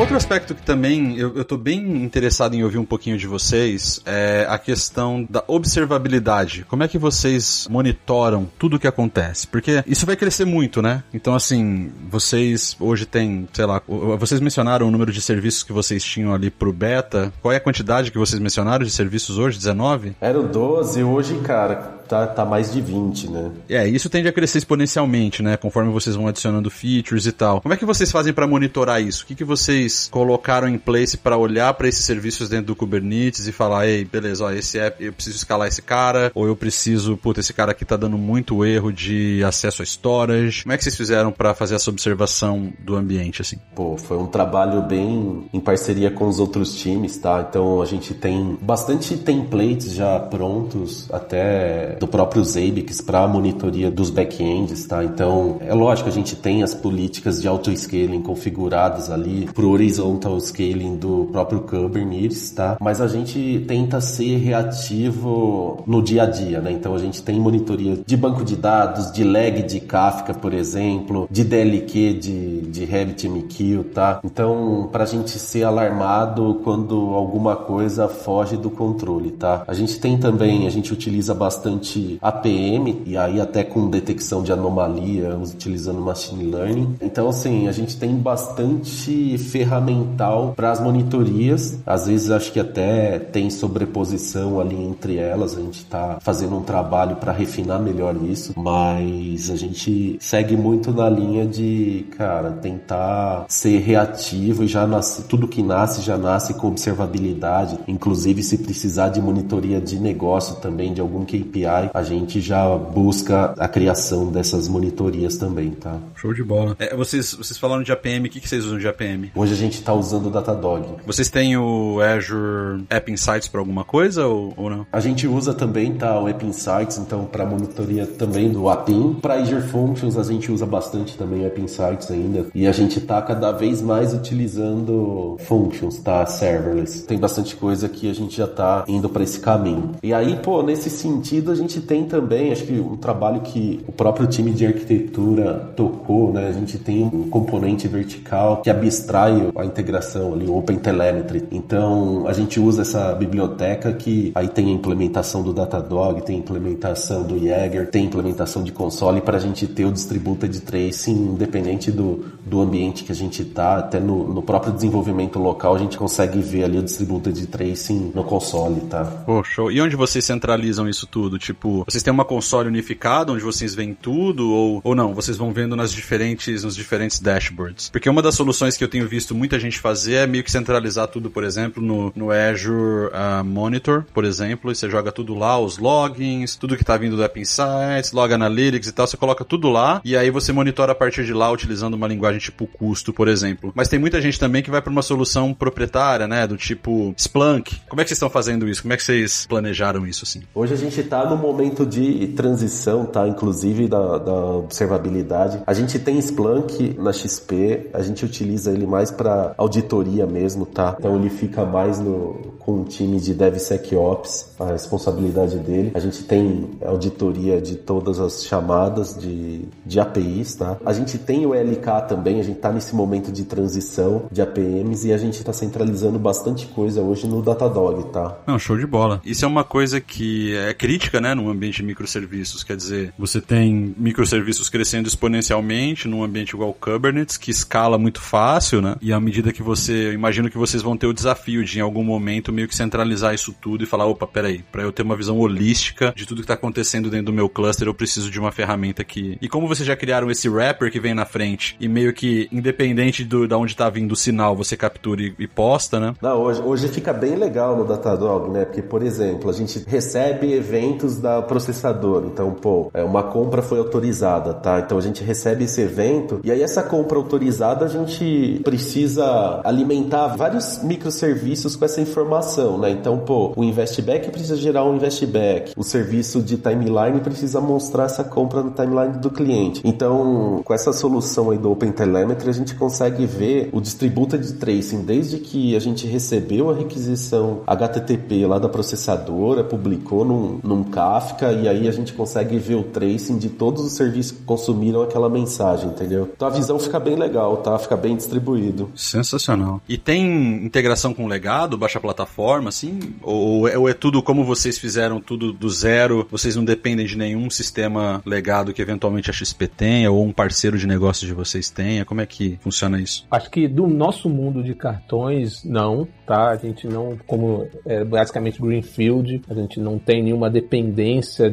Outro aspecto que também eu, eu tô bem interessado em ouvir um pouquinho de vocês é a questão da observabilidade. Como é que vocês monitoram tudo o que acontece? Porque isso vai crescer muito, né? Então, assim, vocês hoje têm, sei lá, vocês mencionaram o número de serviços que vocês tinham ali pro beta. Qual é a quantidade que vocês mencionaram de serviços hoje? 19? Eram 12, hoje, cara, tá, tá mais de 20, né? É, isso tende a crescer exponencialmente, né? Conforme vocês vão adicionando features e tal. Como é que vocês fazem para monitorar isso? O que, que vocês colocaram em place para olhar para esses serviços dentro do Kubernetes e falar, ei, beleza, ó, esse app, eu preciso escalar esse cara, ou eu preciso, puta, esse cara aqui tá dando muito erro de acesso a storage. Como é que vocês fizeram para fazer essa observação do ambiente, assim? Pô, foi um trabalho bem em parceria com os outros times, tá? Então a gente tem bastante templates já prontos, até do próprio Zabbix para monitoria dos backends, tá? Então é lógico, a gente tem as políticas de auto-scaling configuradas ali pro horizontal scaling do próprio Kubernetes, tá? Mas a gente tenta ser reativo no dia a dia, né? Então a gente tem monitoria de banco de dados, de lag de Kafka, por exemplo, de DLQ de, de RabbitMQ, tá? Então, pra gente ser alarmado quando alguma coisa foge do controle, tá? A gente tem também, a gente utiliza bastante APM, e aí até com detecção de anomalia, utilizando machine learning. Então, assim, a gente tem bastante ferramental para as monitorias. Às vezes acho que até tem sobreposição ali entre elas. A gente está fazendo um trabalho para refinar melhor isso, mas a gente segue muito na linha de, cara, tentar ser reativo e já nasce, tudo que nasce já nasce com observabilidade. Inclusive, se precisar de monitoria de negócio também, de algum KPI, a gente já busca a criação dessas monitorias também, tá? Show de bola. É, vocês, vocês falaram de APM, o que, que vocês usam de APM? Hoje a gente está usando o Datadog. Vocês têm o Azure App Insights para alguma coisa ou, ou não? A gente usa também tá, o App Insights, então para monitoria também do APIM. Para Azure Functions a gente usa bastante também o App Insights ainda. E a gente está cada vez mais utilizando Functions, tá? Serverless. Tem bastante coisa que a gente já está indo para esse caminho. E aí, pô, nesse sentido gente tem também, acho que um trabalho que o próprio time de arquitetura tocou, né? A gente tem um componente vertical que abstrai a integração ali, o OpenTelemetry. Então, a gente usa essa biblioteca que aí tem a implementação do Datadog, tem a implementação do Jaeger, tem a implementação de console para a gente ter o distributed tracing independente do, do ambiente que a gente tá, até no, no próprio desenvolvimento local a gente consegue ver ali o distributed tracing no console, tá? Pô, show. E onde vocês centralizam isso tudo? Tipo, vocês têm uma console unificada onde vocês veem tudo ou, ou não? Vocês vão vendo nas diferentes, nos diferentes dashboards? Porque uma das soluções que eu tenho visto muita gente fazer é meio que centralizar tudo, por exemplo, no, no Azure uh, Monitor, por exemplo, e você joga tudo lá, os logins, tudo que tá vindo do App Insights, Log Analytics e tal, você coloca tudo lá e aí você monitora a partir de lá utilizando uma linguagem tipo custo, por exemplo. Mas tem muita gente também que vai para uma solução proprietária, né, do tipo Splunk. Como é que vocês estão fazendo isso? Como é que vocês planejaram isso assim? Hoje a gente tá no momento de transição, tá, inclusive da, da observabilidade. A gente tem Splunk na XP, a gente utiliza ele mais para auditoria mesmo, tá? Então ele fica mais no, com o time de DevSecOps, a responsabilidade dele. A gente tem auditoria de todas as chamadas de, de APIs, tá? A gente tem o LK também, a gente tá nesse momento de transição de APMs e a gente tá centralizando bastante coisa hoje no Datadog, tá? Não, show de bola. Isso é uma coisa que é crítica, né, num ambiente de microserviços, quer dizer, você tem microserviços crescendo exponencialmente num ambiente igual Kubernetes, que escala muito fácil, né? E à medida que você, eu imagino que vocês vão ter o desafio de em algum momento meio que centralizar isso tudo e falar, opa, peraí, para eu ter uma visão holística de tudo que tá acontecendo dentro do meu cluster, eu preciso de uma ferramenta que. E como vocês já criaram esse wrapper que vem na frente e meio que independente do da onde tá vindo o sinal, você captura e, e posta, né? Não, hoje, hoje fica bem legal no Datadog, né? Porque, por exemplo, a gente recebe eventos da processadora. Então, pô, é, uma compra foi autorizada, tá? Então a gente recebe esse evento e aí essa compra autorizada a gente precisa alimentar vários microserviços com essa informação, né? Então, pô, o investback precisa gerar um investback, o serviço de timeline precisa mostrar essa compra no timeline do cliente. Então, com essa solução aí do OpenTelemetry, a gente consegue ver o distributed tracing desde que a gente recebeu a requisição HTTP lá da processadora, publicou num, num Kafka e aí a gente consegue ver o tracing de todos os serviços que consumiram aquela mensagem, entendeu? Então a visão fica bem legal, tá? Fica bem distribuído. Sensacional. E tem integração com legado, baixa plataforma, assim? Ou é, ou é tudo como vocês fizeram, tudo do zero? Vocês não dependem de nenhum sistema legado que eventualmente a XP tenha ou um parceiro de negócio de vocês tenha? Como é que funciona isso? Acho que do nosso mundo de cartões, não, tá? A gente não, como é basicamente Greenfield, a gente não tem nenhuma dependência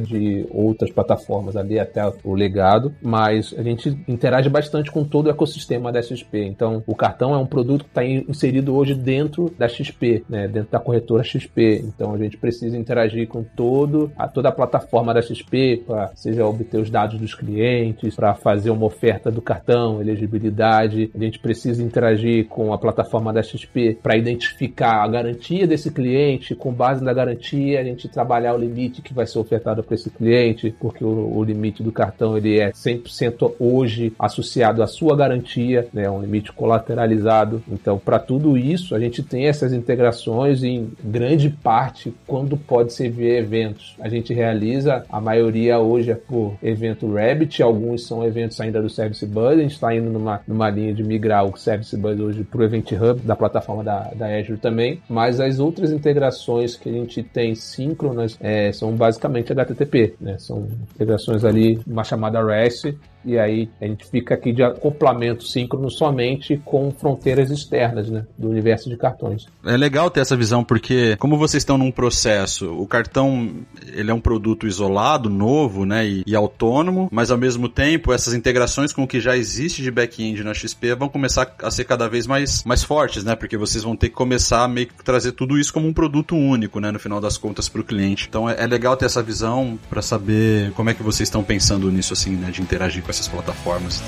de outras plataformas ali até o legado, mas a gente interage bastante com todo o ecossistema da XP. Então, o cartão é um produto que está inserido hoje dentro da XP, né? Dentro da corretora XP. Então, a gente precisa interagir com todo a toda a plataforma da XP para seja obter os dados dos clientes, para fazer uma oferta do cartão, elegibilidade. A gente precisa interagir com a plataforma da XP para identificar a garantia desse cliente, com base na garantia a gente trabalhar o limite que vai ser ofertado para esse cliente, porque o, o, limite do cartão ele é 100% hoje associado à sua garantia, né, um limite colateralizado. Então, para tudo isso, a gente tem essas integrações em grande parte quando pode servir eventos. A gente realiza, a maioria hoje é por evento Rabbit, alguns são eventos ainda do Service Bus, a gente está indo numa, numa linha de migrar o Service Bus hoje para o Event Hub da plataforma da, da Azure também, mas as outras integrações que a gente tem síncronas é, são basicamente basicamente HTTP, né? São integrações ali, uma chamada REST, e aí a gente fica aqui de acoplamento síncrono somente com fronteiras externas, né, do universo de cartões. É legal ter essa visão porque como vocês estão num processo, o cartão ele é um produto isolado, novo, né, e, e autônomo, mas ao mesmo tempo essas integrações com o que já existe de back-end na XP vão começar a ser cada vez mais mais fortes, né, porque vocês vão ter que começar a meio que trazer tudo isso como um produto único, né, no final das contas para o cliente. Então é, é legal ter essa visão para saber como é que vocês estão pensando nisso assim, né, de interagir com essas plataformas.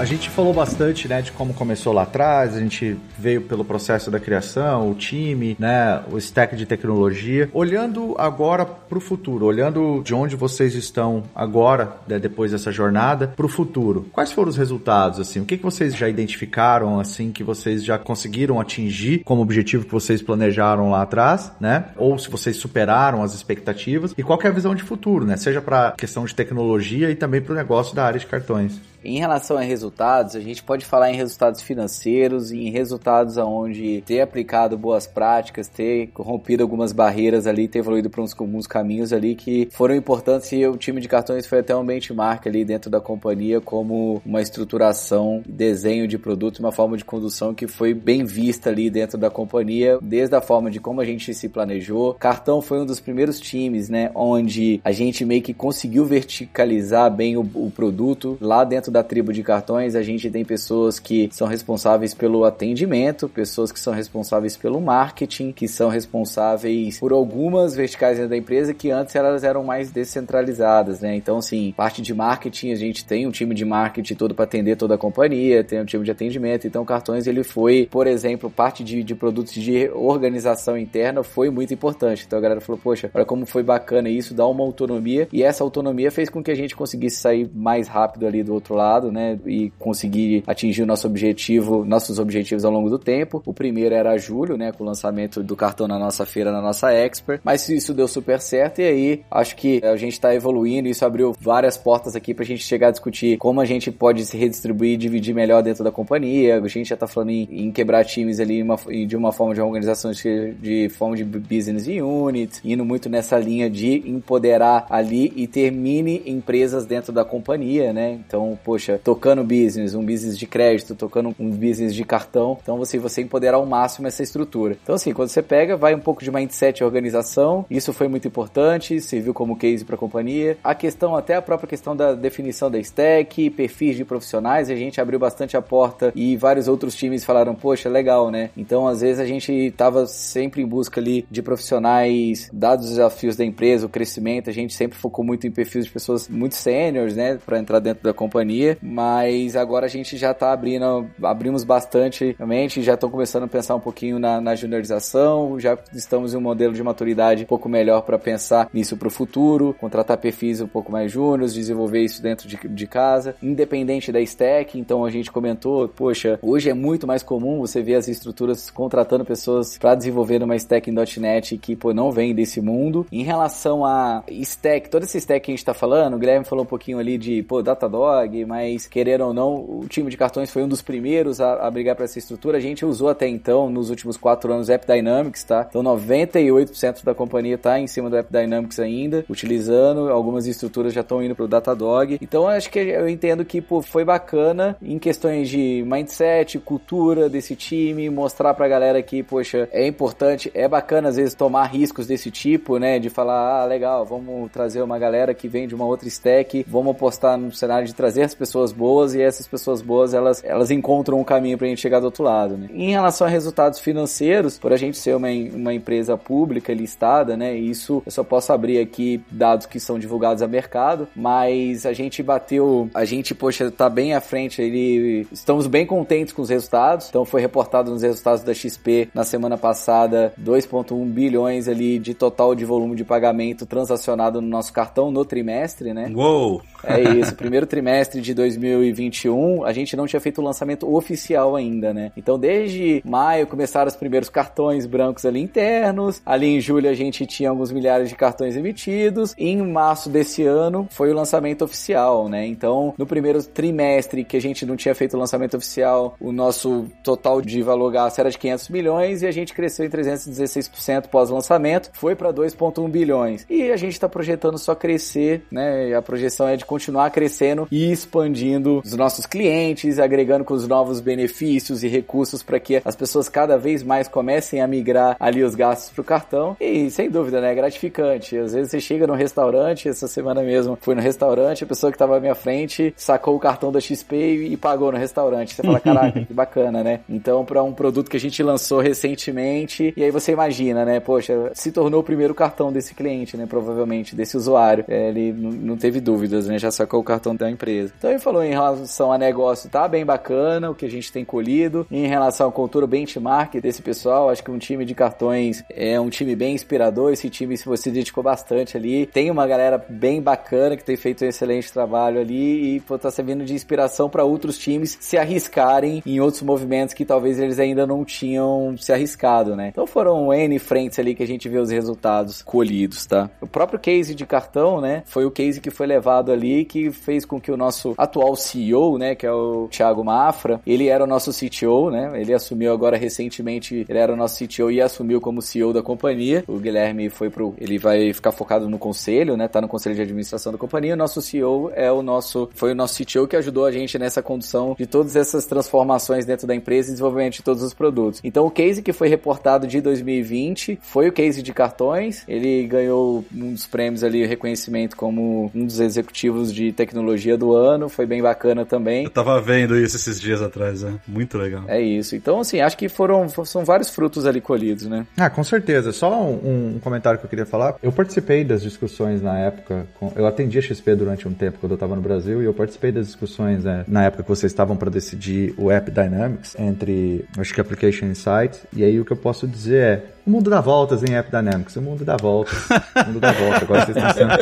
A gente falou bastante, né, de como começou lá atrás, a gente veio pelo processo da criação, o time, né, o stack de tecnologia. Olhando agora para o futuro, olhando de onde vocês estão agora, né, depois dessa jornada, para o futuro, quais foram os resultados, assim? O que, que vocês já identificaram, assim, que vocês já conseguiram atingir como objetivo que vocês planejaram lá atrás, né? Ou se vocês superaram as expectativas e qual é a visão de futuro, né? Seja para questão de tecnologia e também para o negócio da área de cartões. Em relação a resultados, a gente pode falar em resultados financeiros e em resultados aonde ter aplicado boas práticas, ter rompido algumas barreiras ali, ter evoluído para uns, alguns caminhos ali que foram importantes e o time de cartões foi até um benchmark ali dentro da companhia como uma estruturação, desenho de produto, uma forma de condução que foi bem vista ali dentro da companhia, desde a forma de como a gente se planejou. Cartão foi um dos primeiros times, né, onde a gente meio que conseguiu verticalizar bem o, o produto lá dentro dentro da tribo de cartões, a gente tem pessoas que são responsáveis pelo atendimento, pessoas que são responsáveis pelo marketing, que são responsáveis por algumas verticais da empresa que antes elas eram mais descentralizadas, né? Então, assim, parte de marketing, a gente tem um time de marketing todo para atender toda a companhia, tem um time de atendimento. Então, cartões ele foi, por exemplo, parte de, de produtos de organização interna foi muito importante. Então, a galera falou, poxa, olha como foi bacana isso, dá uma autonomia. E essa autonomia fez com que a gente conseguisse sair mais rápido ali do outro lado, né? E conseguir atingir o nosso objetivo, nossos objetivos ao longo do tempo. O primeiro era julho, né? Com o lançamento do cartão na nossa feira, na nossa Expert. Mas isso deu super certo e aí acho que a gente está evoluindo. Isso abriu várias portas aqui para a gente chegar a discutir como a gente pode se redistribuir e dividir melhor dentro da companhia. A gente já está falando em, em, quebrar times ali uma, de uma forma de organização de, de forma de business unit, indo muito nessa linha de empoderar ali e ter mini empresas dentro da companhia, né? Então, poxa, tocando business, um business de crédito, tocando um business de cartão. Então você você empoderar ao máximo essa estrutura. Então assim, quando você pega, vai um pouco de mindset e organização. Isso foi muito importante, serviu como case para a companhia. A questão até a própria questão da definição da stack, perfis de profissionais, a gente abriu bastante a porta e vários outros times falaram, poxa, legal, né? Então às vezes a gente estava sempre em busca ali de profissionais, dados os desafios da empresa, o crescimento, a gente sempre focou muito em perfis de pessoas muito seniors, né, para entrar dentro da companhia companhia, mas agora a gente já está abrindo, abrimos bastante realmente, já estão começando a pensar um pouquinho na, na juniorização, já estamos em um modelo de maturidade um pouco melhor para pensar nisso para o futuro, contratar perfis um pouco mais júniores, desenvolver isso dentro de, de casa, independente da stack, então a gente comentou, poxa, hoje é muito mais comum você ver as estruturas contratando pessoas para desenvolver uma stack em .NET que, pô, não vem desse mundo. Em relação a stack, toda essa stack que a gente está falando, o Guilherme falou um pouquinho ali de, pô, Datadog, mas querer ou não, o time de cartões foi um dos primeiros a, a brigar para essa estrutura. A gente usou até então, nos últimos quatro anos, App Dynamics, tá? Então 98% da companhia tá em cima do App Dynamics ainda, utilizando. Algumas estruturas já estão indo pro Datadog. Então acho que eu entendo que pô, foi bacana em questões de mindset, cultura desse time, mostrar pra galera que, poxa, é importante, é bacana às vezes tomar riscos desse tipo, né? De falar, ah, legal, vamos trazer uma galera que vem de uma outra stack, vamos apostar no cenário de trazer pessoas boas e essas pessoas boas elas, elas encontram um caminho para a gente chegar do outro lado. Né? Em relação a resultados financeiros, por a gente ser uma, uma empresa pública listada, né? Isso eu só posso abrir aqui dados que são divulgados a mercado, mas a gente bateu, a gente, poxa, tá bem à frente, ele, estamos bem contentes com os resultados. Então foi reportado nos resultados da XP na semana passada 2.1 bilhões ali de total de volume de pagamento transacionado no nosso cartão no trimestre, né? Uou! É isso, primeiro trimestre de 2021, a gente não tinha feito o lançamento oficial ainda, né? Então, desde maio começaram os primeiros cartões brancos ali internos. Ali em julho a gente tinha alguns milhares de cartões emitidos. E em março desse ano foi o lançamento oficial, né? Então, no primeiro trimestre que a gente não tinha feito o lançamento oficial, o nosso total de valor gasto era de 500 milhões e a gente cresceu em 316% pós-lançamento, foi para 2,1 bilhões. E a gente está projetando só crescer, né? A projeção é de continuar crescendo e expandindo os nossos clientes, agregando com os novos benefícios e recursos para que as pessoas cada vez mais comecem a migrar ali os gastos para o cartão. E sem dúvida, né? É gratificante. Às vezes você chega no restaurante, essa semana mesmo fui no restaurante, a pessoa que estava à minha frente sacou o cartão da XP e, e pagou no restaurante. Você fala, caraca, que bacana, né? Então, para um produto que a gente lançou recentemente, e aí você imagina, né? Poxa, se tornou o primeiro cartão desse cliente, né? Provavelmente, desse usuário. É, ele não teve dúvidas, né? Já sacou o cartão da empresa. Então, ele falou em relação a negócio, tá bem bacana o que a gente tem colhido. Em relação à cultura benchmark desse pessoal, acho que um time de cartões é um time bem inspirador. Esse time se você dedicou bastante ali. Tem uma galera bem bacana que tem feito um excelente trabalho ali e pô, tá servindo de inspiração para outros times se arriscarem em outros movimentos que talvez eles ainda não tinham se arriscado, né? Então foram N frentes ali que a gente vê os resultados colhidos, tá? O próprio case de cartão, né? Foi o case que foi levado ali que fez com que o nosso atual CEO, né, que é o Thiago Mafra, ele era o nosso CTO, né? Ele assumiu agora recentemente, ele era o nosso CTO e assumiu como CEO da companhia. O Guilherme foi pro, ele vai ficar focado no conselho, né? Tá no conselho de administração da companhia. O nosso CEO é o nosso, foi o nosso CTO que ajudou a gente nessa condução de todas essas transformações dentro da empresa e desenvolvimento de todos os produtos. Então o case que foi reportado de 2020 foi o case de cartões. Ele ganhou um dos prêmios ali, reconhecimento como um dos executivos de tecnologia do ano. Foi bem bacana também. Eu tava vendo isso esses dias atrás, né? Muito legal. É isso. Então, assim, acho que foram são vários frutos ali colhidos, né? Ah, com certeza. Só um, um comentário que eu queria falar. Eu participei das discussões na época. Com, eu atendi a XP durante um tempo quando eu estava no Brasil e eu participei das discussões né, na época que vocês estavam para decidir o App Dynamics entre, acho que Application Insight. E aí o que eu posso dizer é o mundo dá voltas em App Dynamics. O mundo dá voltas. O mundo dá voltas. Agora vocês estão sendo.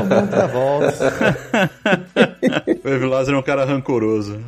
O mundo dá voltas. O Evilásio é um cara rancoroso.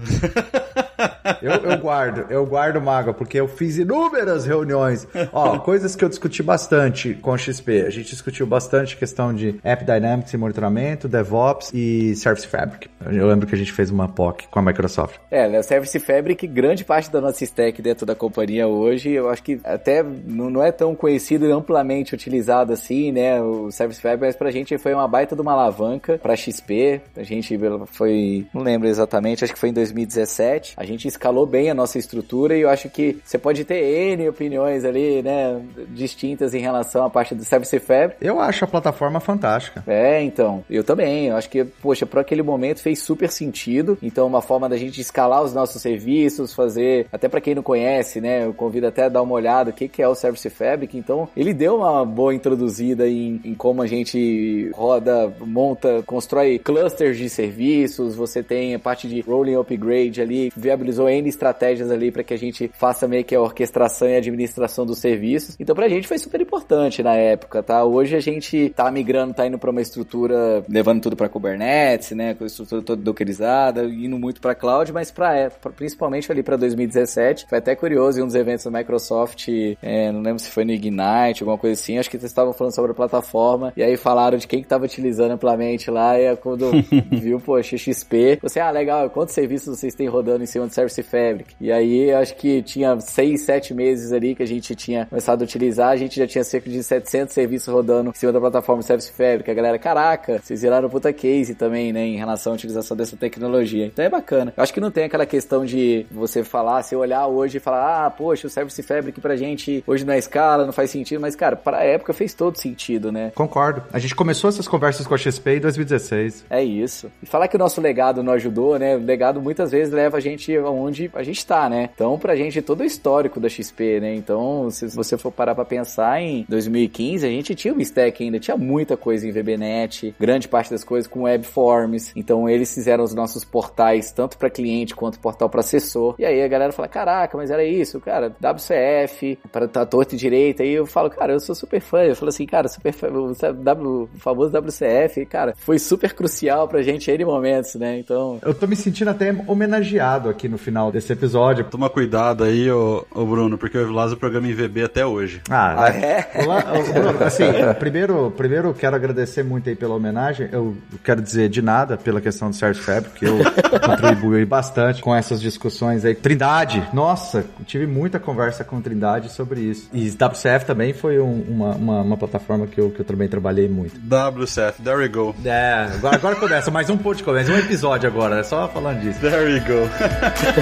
Eu, eu, guardo, eu guardo mágoa, porque eu fiz inúmeras reuniões. Ó, coisas que eu discuti bastante com a XP. A gente discutiu bastante questão de App Dynamics e monitoramento, DevOps e Service Fabric. Eu lembro que a gente fez uma POC com a Microsoft. É, né, Service Fabric, grande parte da nossa stack dentro da companhia hoje, eu acho que até não é tão conhecido e amplamente utilizado assim, né, o Service Fabric, mas pra gente foi uma baita de uma alavanca pra XP. A gente foi, não lembro exatamente, acho que foi em 2017. A gente escalou bem a nossa estrutura e eu acho que você pode ter N opiniões ali, né, distintas em relação à parte do Service Fabric. Eu acho a plataforma fantástica. É, então, eu também. Eu acho que, poxa, para aquele momento fez super sentido. Então, uma forma da gente escalar os nossos serviços, fazer, até para quem não conhece, né, eu convido até a dar uma olhada o que, que é o Service Fabric. Então, ele deu uma boa introduzida em, em como a gente roda, monta, constrói clusters de serviços, você tem a parte de rolling upgrade ali, viabilizou N estratégias ali para que a gente faça meio que a orquestração e administração dos serviços. Então, pra gente foi super importante na época, tá? Hoje a gente tá migrando, tá indo para uma estrutura, levando tudo para Kubernetes, né, com a estrutura toda dockerizada, indo muito para cloud, mas para principalmente ali para 2017, foi até curioso em um dos eventos da Microsoft, é, não lembro se foi no Ignite, alguma coisa assim, acho que eles estavam falando sobre a plataforma, e aí falaram de quem que tava utilizando amplamente lá, e quando viu, poxa, XP, você, ah, legal, quantos serviços vocês têm rodando em cima do Service Fabric? E aí, acho que tinha seis, sete meses ali que a gente tinha começado a utilizar, a gente já tinha cerca de 700 serviços rodando em cima da plataforma Service Fabric, a galera, caraca, vocês viraram puta case também, né, em relação à utilização dessa tecnologia. Então é bacana. Eu acho que não tem aquela questão de você falar, se olhar hoje e falar, ah, poxa, o Service Fabric pra gente hoje não é escala, não faz sentido, mas cara, pra época fez todo sentido, né? Concordo. A gente começou essas conversas com a XP em 2016. É isso. E falar que o nosso legado não ajudou, né? O legado muitas vezes leva a gente a um onde a gente tá, né? Então, pra gente, todo o histórico da XP, né? Então, se você for parar pra pensar, em 2015 a gente tinha o stack ainda, tinha muita coisa em VBNet, grande parte das coisas com webforms. Então, eles fizeram os nossos portais, tanto para cliente quanto portal para assessor. E aí a galera fala: caraca, mas era isso, cara, WCF, para tá torto e direita. E eu falo, cara, eu sou super fã. Eu falo assim, cara, super fã, o, famoso WCF, cara, foi super crucial pra gente em momentos, né? Então. Eu tô me sentindo até homenageado aqui no final desse episódio. Toma cuidado aí, ô, ô Bruno, porque o programa em VB até hoje. Ah, ah é? Olá, Bruno, assim, primeiro, primeiro quero agradecer muito aí pela homenagem. Eu quero dizer de nada pela questão do Sérgio Febre, que eu contribuí bastante com essas discussões aí. Trindade, nossa, tive muita conversa com Trindade sobre isso. E WCF também foi um, uma, uma, uma, plataforma que eu, que eu também trabalhei muito. WCF, there we go. É, agora, agora começa mais um podcast, mais um episódio agora, é só falando disso. There we go.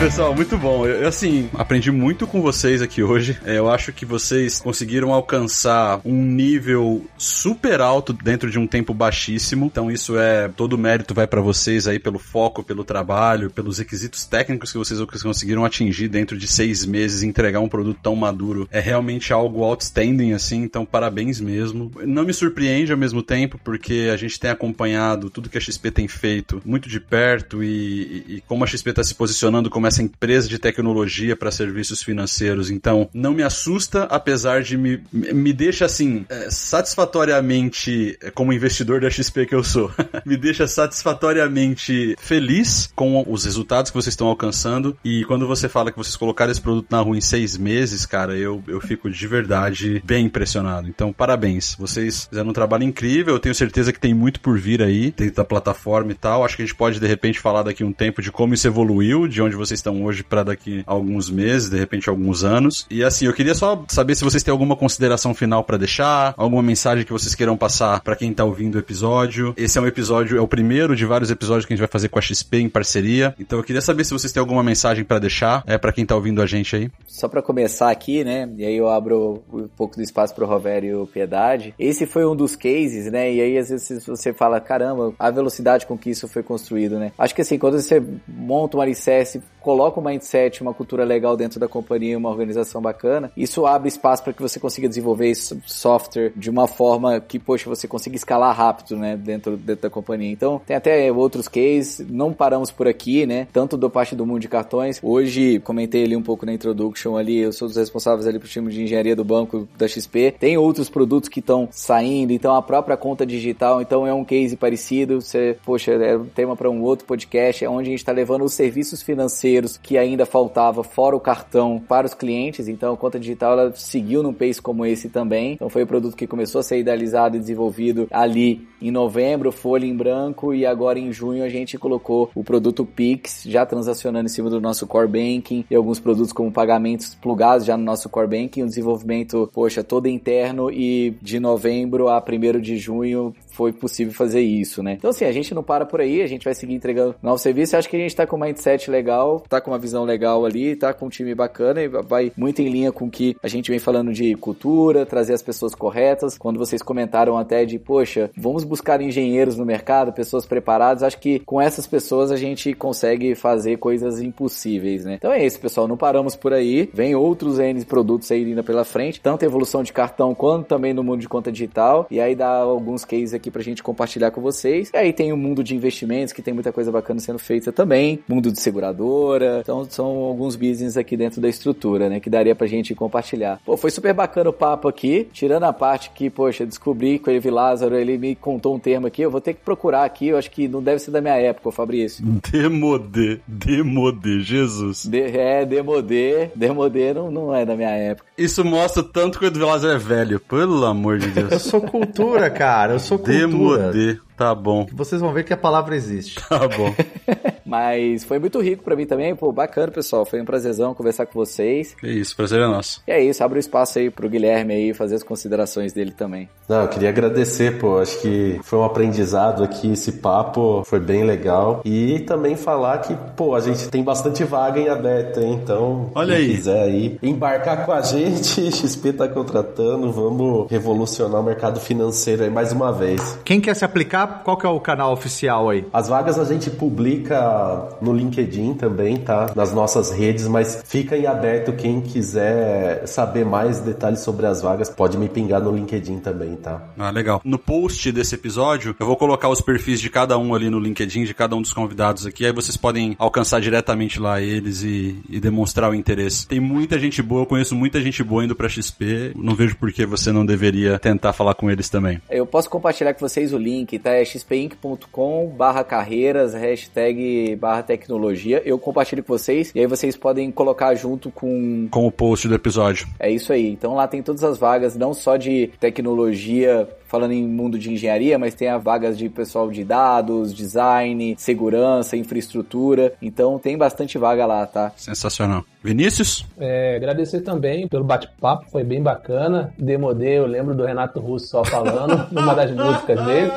Pessoal, muito bom. Eu, assim, aprendi muito com vocês aqui hoje. É, eu acho que vocês conseguiram alcançar um nível super alto dentro de um tempo baixíssimo. Então isso é todo o mérito vai para vocês aí pelo foco, pelo trabalho, pelos requisitos técnicos que vocês conseguiram atingir dentro de seis meses, entregar um produto tão maduro. É realmente algo outstanding assim. Então parabéns mesmo. Não me surpreende ao mesmo tempo porque a gente tem acompanhado tudo que a XP tem feito muito de perto e, e, e como a XP está se posicionando como essa empresa de tecnologia para serviços financeiros. Então, não me assusta, apesar de me, me deixa assim, é, satisfatoriamente, é, como investidor da XP que eu sou, me deixa satisfatoriamente feliz com os resultados que vocês estão alcançando. E quando você fala que vocês colocaram esse produto na rua em seis meses, cara, eu, eu fico de verdade bem impressionado. Então, parabéns. Vocês fizeram um trabalho incrível. Eu tenho certeza que tem muito por vir aí, dentro da plataforma e tal. Acho que a gente pode, de repente, falar daqui um tempo de como isso evoluiu, de onde vocês estão hoje para daqui a alguns meses, de repente alguns anos. E assim, eu queria só saber se vocês têm alguma consideração final para deixar, alguma mensagem que vocês queiram passar para quem tá ouvindo o episódio. Esse é um episódio, é o primeiro de vários episódios que a gente vai fazer com a XP em parceria. Então eu queria saber se vocês têm alguma mensagem para deixar, é para quem tá ouvindo a gente aí. Só para começar aqui, né? E aí eu abro um pouco do espaço pro Rovério Piedade. Esse foi um dos cases, né? E aí às vezes você fala, caramba, a velocidade com que isso foi construído, né? Acho que assim, quando você monta um alicerce, coloca um mindset, uma cultura legal dentro da companhia, uma organização bacana, isso abre espaço para que você consiga desenvolver esse software de uma forma que, poxa, você consiga escalar rápido, né, dentro, dentro da companhia. Então, tem até outros cases, não paramos por aqui, né, tanto da parte do mundo de cartões. Hoje, comentei ali um pouco na introduction ali, eu sou dos responsáveis ali pro time de engenharia do banco da XP. Tem outros produtos que estão saindo, então a própria conta digital, então é um case parecido. Você, poxa, é um tema para um outro podcast, é onde a gente está levando os serviços financeiros que ainda faltava, fora o cartão, para os clientes. Então, a conta digital ela seguiu num pace como esse também. Então, foi o produto que começou a ser idealizado e desenvolvido ali em novembro, folha em branco, e agora em junho a gente colocou o produto Pix, já transacionando em cima do nosso core banking, e alguns produtos como pagamentos plugados já no nosso core banking, o desenvolvimento, poxa, todo interno, e de novembro a 1 de junho foi possível fazer isso, né? Então, assim, a gente não para por aí, a gente vai seguir entregando novos serviços. Acho que a gente tá com um mindset legal, tá com uma visão legal ali, tá com um time bacana e vai muito em linha com o que a gente vem falando de cultura, trazer as pessoas corretas. Quando vocês comentaram até de, poxa, vamos buscar engenheiros no mercado, pessoas preparadas, acho que com essas pessoas a gente consegue fazer coisas impossíveis, né? Então é isso, pessoal, não paramos por aí. Vem outros N produtos aí ainda pela frente, tanto evolução de cartão quanto também no mundo de conta digital. E aí dá alguns cases aqui pra gente compartilhar com vocês. E aí tem o mundo de investimentos, que tem muita coisa bacana sendo feita também, mundo de seguradora. Então são alguns business aqui dentro da estrutura, né, que daria pra gente compartilhar. Pô, foi super bacana o papo aqui, tirando a parte que, poxa, descobri que o Evi Lázaro, ele me contou um termo aqui, eu vou ter que procurar aqui, eu acho que não deve ser da minha época, Fabrício. Demodê, demodê, Jesus. De, é, demodê, demodê não, não é da minha época. Isso mostra tanto que o Evi Lázaro é velho, pelo amor de Deus. eu sou cultura, cara, eu sou cultura. Demodê. Tá bom. Vocês vão ver que a palavra existe. Tá bom. Mas foi muito rico para mim também, pô, bacana, pessoal. Foi um prazerzão conversar com vocês. É isso, prazer é nosso. E é isso, abre o espaço aí pro Guilherme aí fazer as considerações dele também. Não, eu queria agradecer, pô. Acho que foi um aprendizado aqui, esse papo foi bem legal. E também falar que, pô, a gente tem bastante vaga em aberto, hein? Então, Olha quem aí. quiser aí embarcar com a gente, XP tá contratando, vamos revolucionar o mercado financeiro aí mais uma vez. Quem quer se aplicar, qual que é o canal oficial aí? As vagas a gente publica no LinkedIn também, tá? Nas nossas redes, mas fica em aberto quem quiser saber mais detalhes sobre as vagas, pode me pingar no LinkedIn também, tá? Ah, legal. No post desse episódio, eu vou colocar os perfis de cada um ali no LinkedIn, de cada um dos convidados aqui. Aí vocês podem alcançar diretamente lá eles e, e demonstrar o interesse. Tem muita gente boa, eu conheço muita gente boa indo pra XP. Não vejo por que você não deveria tentar falar com eles também. Eu posso compartilhar com vocês o link, tá? É xpinc.com barra carreiras, hashtag barra tecnologia. Eu compartilho com vocês e aí vocês podem colocar junto com Com o post do episódio. É isso aí. Então lá tem todas as vagas, não só de tecnologia, falando em mundo de engenharia, mas tem as vagas de pessoal de dados, design, segurança, infraestrutura. Então tem bastante vaga lá, tá? Sensacional. Vinícius? É, agradecer também pelo bate-papo, foi bem bacana. Demodê, eu lembro do Renato Russo só falando, numa das músicas dele.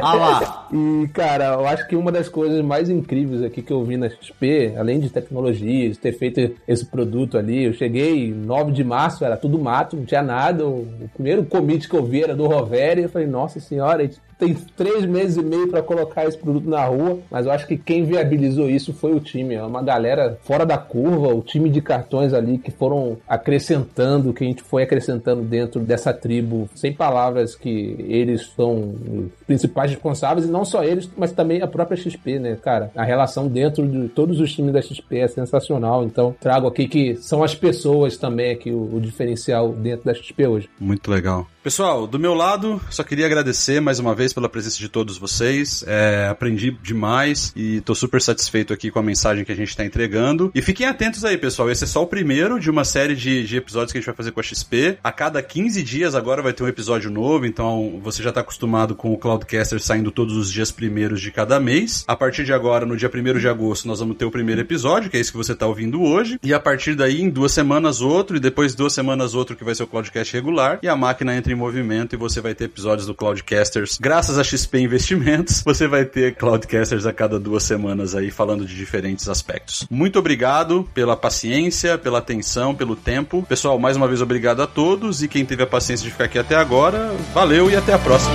Ah lá! E, cara, eu acho que uma das coisas mais incríveis aqui que eu vi na XP, além de tecnologia, de ter feito esse produto ali, eu cheguei 9 de março, era tudo mato, não tinha nada. O, o primeiro commit que eu vi era do Rovere, eu falei, nossa senhora, a gente tem três meses e meio para colocar esse produto na rua, mas eu acho que quem viabilizou isso foi o time. É uma galera fora da curva, o time de cartões ali que foram acrescentando, que a gente foi acrescentando dentro dessa tribo, sem palavras que eles são principais responsáveis, e não só eles, mas também a própria XP, né, cara? A relação dentro de todos os times da XP é sensacional, então trago aqui que são as pessoas também aqui o, o diferencial dentro da XP hoje. Muito legal. Pessoal, do meu lado, só queria agradecer mais uma vez pela presença de todos vocês. É, aprendi demais e tô super satisfeito aqui com a mensagem que a gente tá entregando. E fiquem atentos aí, pessoal. Esse é só o primeiro de uma série de, de episódios que a gente vai fazer com a XP. A cada 15 dias agora vai ter um episódio novo, então você já tá acostumado com o Cloudcaster saindo todos os dias primeiros de cada mês. A partir de agora, no dia 1 de agosto, nós vamos ter o primeiro episódio, que é esse que você tá ouvindo hoje. E a partir daí, em duas semanas, outro, e depois duas semanas, outro, que vai ser o Cloudcast regular. E a máquina entra em movimento e você vai ter episódios do Cloudcasters. Graças a XP Investimentos, você vai ter Cloudcasters a cada duas semanas aí falando de diferentes aspectos. Muito obrigado pela paciência, pela atenção, pelo tempo. Pessoal, mais uma vez obrigado a todos e quem teve a paciência de ficar aqui até agora, valeu e até a próxima.